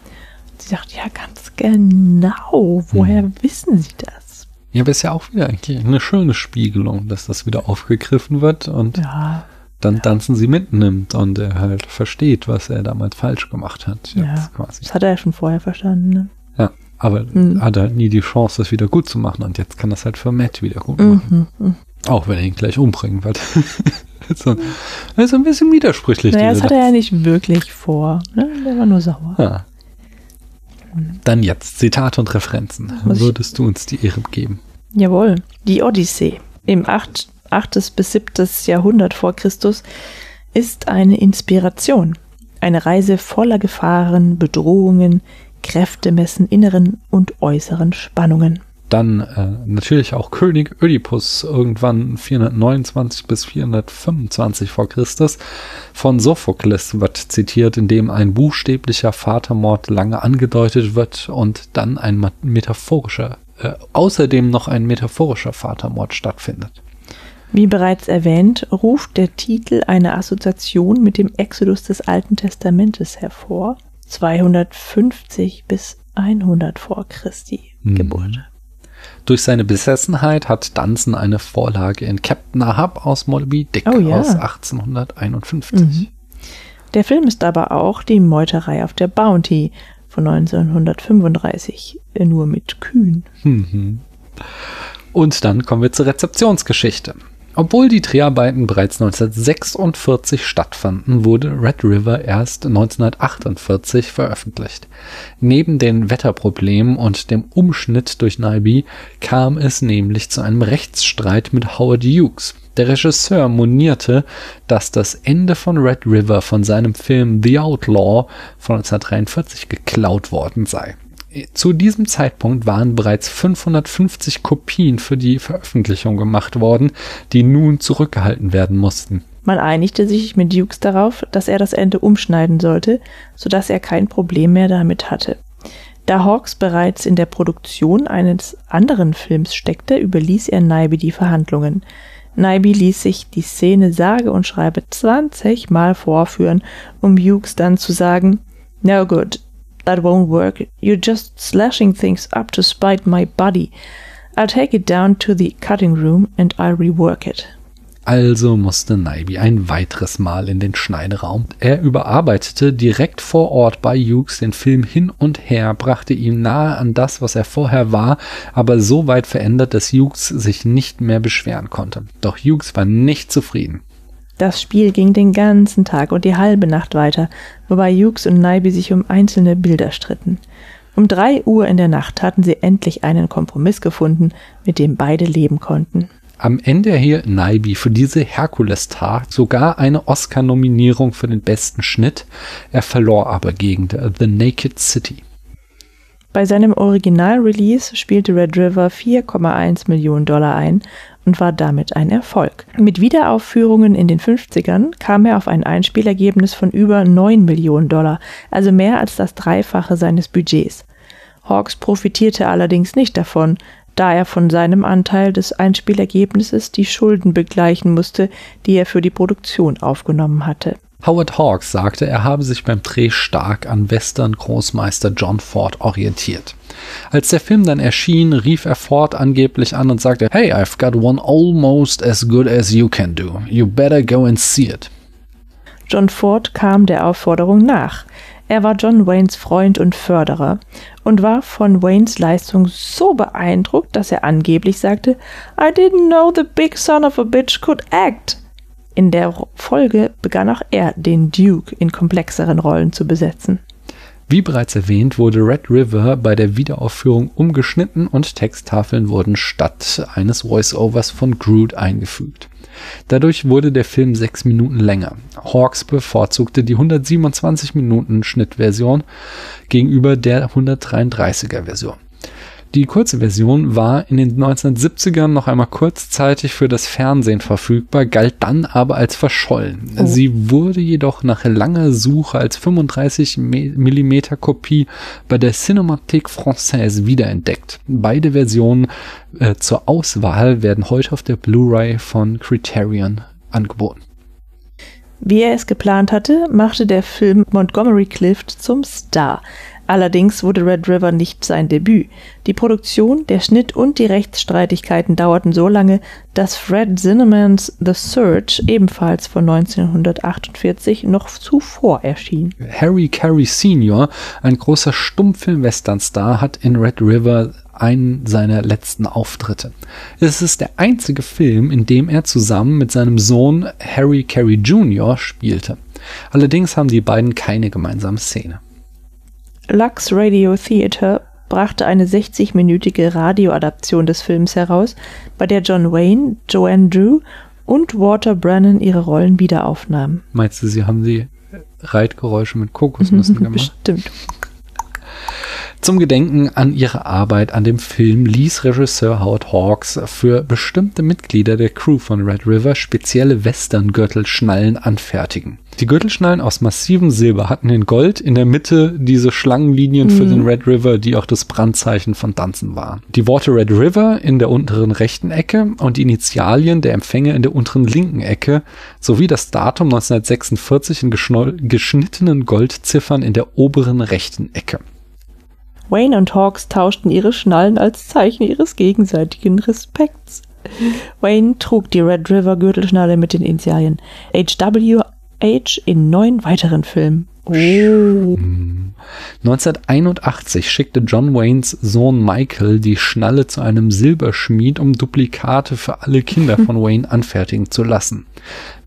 Sie sagt, ja, ganz genau. Woher hm. wissen Sie das? Ja, aber ist ja auch wieder eigentlich eine schöne Spiegelung, dass das wieder aufgegriffen wird und ja, dann ja. tanzen sie mitnimmt und er halt versteht, was er damals falsch gemacht hat. ja, quasi. das hat er ja schon vorher verstanden. Ne? Ja, aber mhm. hat halt nie die Chance, das wieder gut zu machen und jetzt kann das halt für Matt wieder gut machen. Mhm. mhm. Auch wenn er ihn gleich umbringen wird. so, das ist ein bisschen widersprüchlich. Naja, das hat er ja nicht wirklich vor. Ne? Der war nur sauer. Ja. Dann jetzt Zitate und Referenzen. Würdest du uns die Ehre geben? Jawohl. Die Odyssee im 8. 8. bis 7. Jahrhundert vor Christus ist eine Inspiration. Eine Reise voller Gefahren, Bedrohungen, Kräftemessen, inneren und äußeren Spannungen. Dann äh, natürlich auch König Ödipus irgendwann 429 bis 425 vor Christus von Sophokles wird zitiert, in dem ein buchstäblicher Vatermord lange angedeutet wird und dann ein metaphorischer, äh, außerdem noch ein metaphorischer Vatermord stattfindet. Wie bereits erwähnt, ruft der Titel eine Assoziation mit dem Exodus des Alten Testamentes hervor, 250 bis 100 vor Christi mhm. Geburt. Durch seine Besessenheit hat Dunson eine Vorlage in Captain Ahab aus Moby Dick oh, ja. aus 1851. Mhm. Der Film ist aber auch die Meuterei auf der Bounty von 1935, nur mit Kühen. Mhm. Und dann kommen wir zur Rezeptionsgeschichte. Obwohl die Dreharbeiten bereits 1946 stattfanden, wurde Red River erst 1948 veröffentlicht. Neben den Wetterproblemen und dem Umschnitt durch Naibi kam es nämlich zu einem Rechtsstreit mit Howard Hughes. Der Regisseur monierte, dass das Ende von Red River von seinem Film The Outlaw von 1943 geklaut worden sei. Zu diesem Zeitpunkt waren bereits 550 Kopien für die Veröffentlichung gemacht worden, die nun zurückgehalten werden mussten. Man einigte sich mit Dukes darauf, dass er das Ende umschneiden sollte, sodass er kein Problem mehr damit hatte. Da Hawks bereits in der Produktion eines anderen Films steckte, überließ er Neibe die Verhandlungen. Neibe ließ sich die Szene sage und schreibe 20 Mal vorführen, um Hughes dann zu sagen, No good, That won't work. You're just slashing things up to spite my body. I'll take it down to the cutting room and I'll rework it. Also musste Naibi ein weiteres Mal in den Schneideraum. Er überarbeitete direkt vor Ort bei Hughes den Film hin und her, brachte ihn nahe an das, was er vorher war, aber so weit verändert, dass Hughes sich nicht mehr beschweren konnte. Doch Hughes war nicht zufrieden. Das Spiel ging den ganzen Tag und die halbe Nacht weiter, wobei Hughes und Naibi sich um einzelne Bilder stritten. Um drei Uhr in der Nacht hatten sie endlich einen Kompromiss gefunden, mit dem beide leben konnten. Am Ende erhielt Naibi für diese Herkules-Tat sogar eine Oscar-Nominierung für den besten Schnitt. Er verlor aber gegen The Naked City. Bei seinem Original-Release spielte Red River 4,1 Millionen Dollar ein und war damit ein Erfolg. Mit Wiederaufführungen in den 50ern kam er auf ein Einspielergebnis von über 9 Millionen Dollar, also mehr als das Dreifache seines Budgets. Hawks profitierte allerdings nicht davon, da er von seinem Anteil des Einspielergebnisses die Schulden begleichen musste, die er für die Produktion aufgenommen hatte. Howard Hawks sagte, er habe sich beim Dreh stark an Western-Großmeister John Ford orientiert. Als der Film dann erschien, rief er Ford angeblich an und sagte, Hey, I've got one almost as good as you can do. You better go and see it. John Ford kam der Aufforderung nach. Er war John Waynes Freund und Förderer und war von Waynes Leistung so beeindruckt, dass er angeblich sagte, I didn't know the big son of a bitch could act. In der Folge begann auch er, den Duke in komplexeren Rollen zu besetzen. Wie bereits erwähnt, wurde Red River bei der Wiederaufführung umgeschnitten und Texttafeln wurden statt eines Voiceovers von Groot eingefügt. Dadurch wurde der Film sechs Minuten länger. Hawks bevorzugte die 127 Minuten Schnittversion gegenüber der 133er Version. Die kurze Version war in den 1970ern noch einmal kurzzeitig für das Fernsehen verfügbar, galt dann aber als verschollen. Oh. Sie wurde jedoch nach langer Suche als 35 mm Kopie bei der Cinémathèque Française wiederentdeckt. Beide Versionen äh, zur Auswahl werden heute auf der Blu-ray von Criterion angeboten. Wie er es geplant hatte, machte der Film Montgomery Clift zum Star. Allerdings wurde Red River nicht sein Debüt. Die Produktion, der Schnitt und die Rechtsstreitigkeiten dauerten so lange, dass Fred Zinnemans The Search ebenfalls von 1948 noch zuvor erschien. Harry Carey Sr., ein großer Stummfilm-Western-Star, hat in Red River einen seiner letzten Auftritte. Es ist der einzige Film, in dem er zusammen mit seinem Sohn Harry Carey Jr. spielte. Allerdings haben die beiden keine gemeinsame Szene. Lux Radio Theatre brachte eine 60-minütige Radioadaption des Films heraus, bei der John Wayne, Joanne Drew und Walter Brennan ihre Rollen wiederaufnahmen. Meinst du, sie haben die Reitgeräusche mit Kokosnüssen gemacht? Bestimmt. Zum Gedenken an ihre Arbeit an dem Film ließ Regisseur Howard Hawks für bestimmte Mitglieder der Crew von Red River spezielle Western-Gürtelschnallen anfertigen. Die Gürtelschnallen aus massivem Silber hatten in Gold in der Mitte diese Schlangenlinien mhm. für den Red River, die auch das Brandzeichen von Danzen waren. Die Worte Red River in der unteren rechten Ecke und die Initialien der Empfänger in der unteren linken Ecke sowie das Datum 1946 in geschnittenen Goldziffern in der oberen rechten Ecke. Wayne und Hawks tauschten ihre Schnallen als Zeichen ihres gegenseitigen Respekts. Wayne trug die Red River Gürtelschnalle mit den Initialien HWH in neun weiteren Filmen. Oh. 1981 schickte John Waynes Sohn Michael die Schnalle zu einem Silberschmied, um Duplikate für alle Kinder von Wayne anfertigen zu lassen.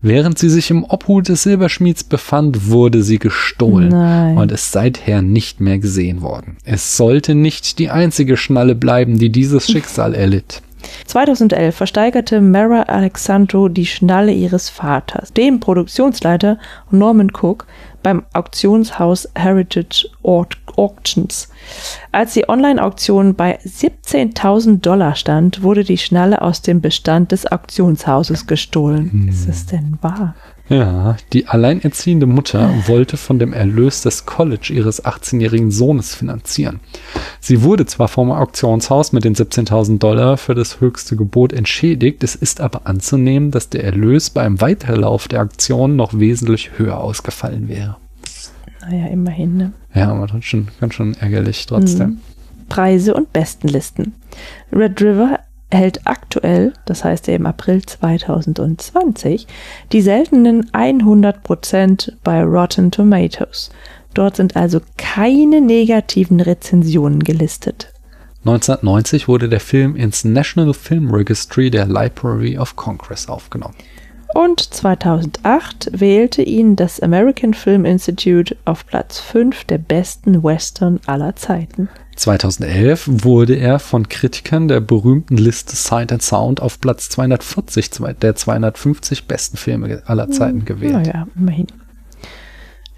Während sie sich im Obhut des Silberschmieds befand, wurde sie gestohlen Nein. und ist seither nicht mehr gesehen worden. Es sollte nicht die einzige Schnalle bleiben, die dieses Schicksal erlitt. 2011 versteigerte Mara Alexandro die Schnalle ihres Vaters, dem Produktionsleiter Norman Cook, beim Auktionshaus Heritage Auctions. Als die Online-Auktion bei 17.000 Dollar stand, wurde die Schnalle aus dem Bestand des Auktionshauses gestohlen. Hm. Ist es denn wahr? Ja, die alleinerziehende Mutter wollte von dem Erlös des College ihres 18-jährigen Sohnes finanzieren. Sie wurde zwar vom Auktionshaus mit den 17.000 Dollar für das höchste Gebot entschädigt, es ist aber anzunehmen, dass der Erlös beim Weiterlauf der Aktion noch wesentlich höher ausgefallen wäre. Naja, immerhin, ne? Ja, aber trotzdem ganz schon ärgerlich trotzdem. Mhm. Preise und Bestenlisten. Red River erhält aktuell, das heißt im April 2020, die seltenen 100% bei Rotten Tomatoes. Dort sind also keine negativen Rezensionen gelistet. 1990 wurde der Film ins National Film Registry der Library of Congress aufgenommen. Und 2008 wählte ihn das American Film Institute auf Platz 5 der besten Western aller Zeiten. 2011 wurde er von Kritikern der berühmten Liste Sight and Sound auf Platz 240 der 250 besten Filme aller Zeiten hm, gewählt. Naja, immerhin.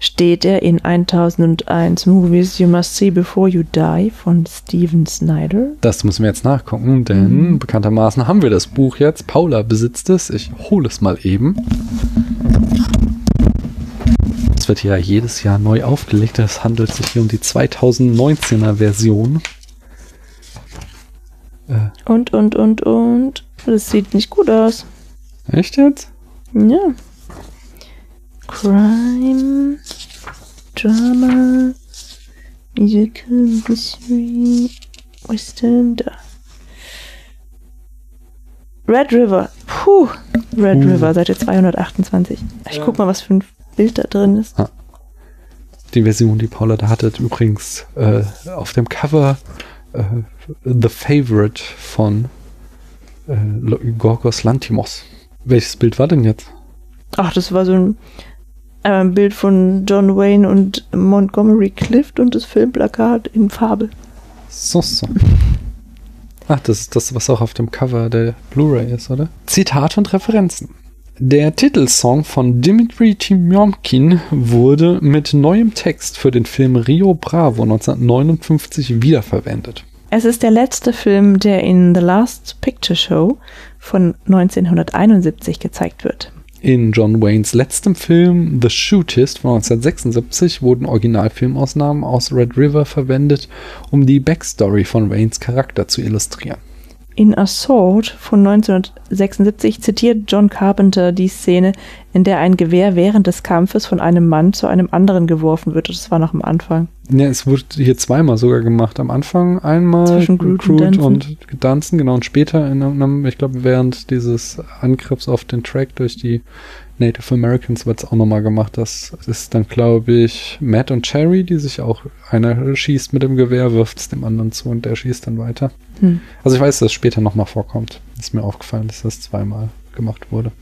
Steht er in 1001 Movies You Must See Before You Die von Steven Snyder? Das müssen wir jetzt nachgucken, denn mhm. bekanntermaßen haben wir das Buch jetzt. Paula besitzt es. Ich hole es mal eben wird ja jedes Jahr neu aufgelegt. Es handelt sich hier um die 2019er Version. Äh, Und, und, und, und. Das sieht nicht gut aus. echt jetzt? Ja. Crime, Drama, Musical, Mystery, Western, da. Red River. Puh. Red Puh. River, Seite 228. Ich guck mal, was für ein Bild da drin ist. Die Version, die Paula da hatte, übrigens äh, auf dem Cover äh, The Favorite von äh, Gorgos Lantimos. Welches Bild war denn jetzt? Ach, das war so ein, ein Bild von John Wayne und Montgomery Clift und das Filmplakat in Farbe. So, so. Ach, das ist das, was auch auf dem Cover der Blu-ray ist, oder? Zitate und Referenzen. Der Titelsong von Dimitri Timyomkin wurde mit neuem Text für den Film Rio Bravo 1959 wiederverwendet. Es ist der letzte Film, der in The Last Picture Show von 1971 gezeigt wird. In John Waynes letztem Film The Shootist von 1976 wurden Originalfilmausnahmen aus Red River verwendet, um die Backstory von Waynes Charakter zu illustrieren. In Assault von 1976 zitiert John Carpenter die Szene, in der ein Gewehr während des Kampfes von einem Mann zu einem anderen geworfen wird. Das war noch am Anfang. Ja, es wurde hier zweimal sogar gemacht. Am Anfang einmal Zwischen Groot und Danson. und Danzen, genau, und später in einem, ich glaube, während dieses Angriffs auf den Track durch die Native Americans wird es auch nochmal gemacht. Das ist dann, glaube ich, Matt und Cherry, die sich auch, einer schießt mit dem Gewehr, wirft es dem anderen zu und der schießt dann weiter. Hm. Also ich weiß, dass es später nochmal vorkommt. Ist mir aufgefallen, dass das zweimal gemacht wurde.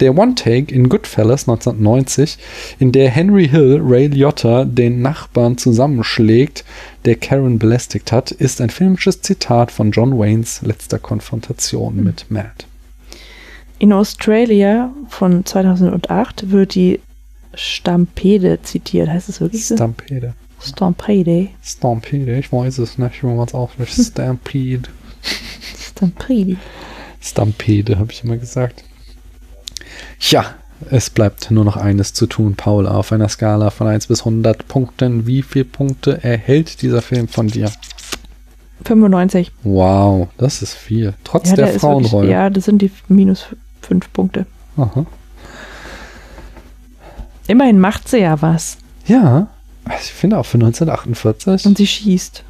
Der One-Take in Goodfellas 1990, in der Henry Hill Ray Liotta den Nachbarn zusammenschlägt, der Karen belästigt hat, ist ein filmisches Zitat von John Waynes letzter Konfrontation mit Matt. In Australia von 2008 wird die Stampede zitiert. Heißt es wirklich so? Stampede. Stampede. Stampede, ich weiß es nicht, wie man es ausspricht. Stampede. Stampede. Stampede, habe ich immer gesagt. Ja, es bleibt nur noch eines zu tun, Paula. Auf einer Skala von 1 bis 100 Punkten, wie viele Punkte erhält dieser Film von dir? 95. Wow, das ist viel. Trotz Ja, der, der ist wirklich, Frauenrolle. ja, das sind die minus 5 Punkte. Aha. Immerhin macht sie ja was. Ja, ich finde auch für 1948. Und sie schießt.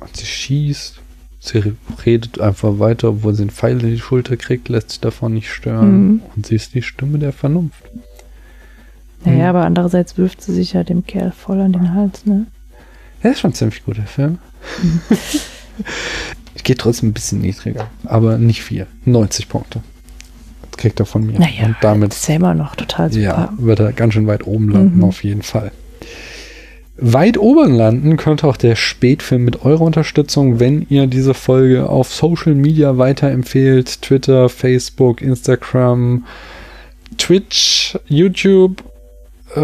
Und sie schießt. Sie redet einfach weiter, obwohl sie einen Pfeil in die Schulter kriegt, lässt sich davon nicht stören. Mhm. Und sie ist die Stimme der Vernunft. Naja, Mhm. aber andererseits wirft sie sich ja dem Kerl voll an den Hals, ne? Er ist schon ein ziemlich guter Film. ich gehe trotzdem ein bisschen niedriger, aber nicht viel. 90 Punkte. Kriegt er von mir. Naja, Und damit ist ja immer noch total super. ja, wird er ganz schön weit oben landen, Mhm. auf jeden Fall. Weit oben landen könnte auch der Spätfilm mit eurer Unterstützung, wenn ihr diese Folge auf Social Media weiterempfehlt. Twitter, Facebook, Instagram, Twitch, YouTube. Äh,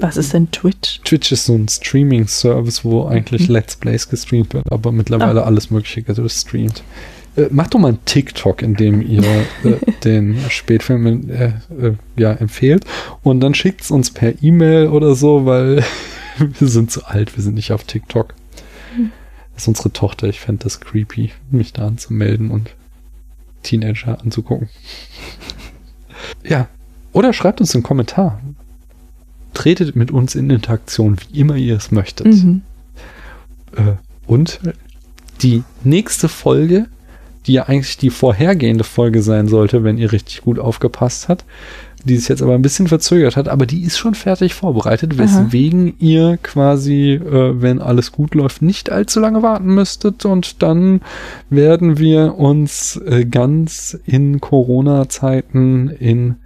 Was ist denn Twitch? Twitch ist so ein Streaming-Service, wo eigentlich Mhm. Let's Plays gestreamt wird, aber mittlerweile alles Mögliche gestreamt. Äh, macht doch mal einen TikTok, in dem ihr äh, den Spätfilm äh, äh, ja, empfehlt und dann schickt es uns per E-Mail oder so, weil wir sind zu alt, wir sind nicht auf TikTok. Das ist unsere Tochter, ich fände das creepy, mich da anzumelden und Teenager anzugucken. ja, oder schreibt uns einen Kommentar. Tretet mit uns in Interaktion, wie immer ihr es möchtet. Mhm. Äh, und die nächste Folge, die ja eigentlich die vorhergehende Folge sein sollte, wenn ihr richtig gut aufgepasst habt, die sich jetzt aber ein bisschen verzögert hat, aber die ist schon fertig vorbereitet, Aha. weswegen ihr quasi, äh, wenn alles gut läuft, nicht allzu lange warten müsstet und dann werden wir uns äh, ganz in Corona-Zeiten in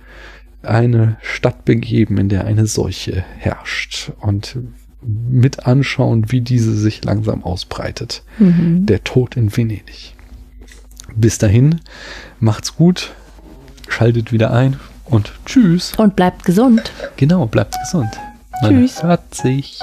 eine Stadt begeben, in der eine Seuche herrscht und mit anschauen, wie diese sich langsam ausbreitet. Mhm. Der Tod in Venedig. Bis dahin, macht's gut, schaltet wieder ein und tschüss. Und bleibt gesund. Genau, bleibt gesund. Tschüss. Man hört sich.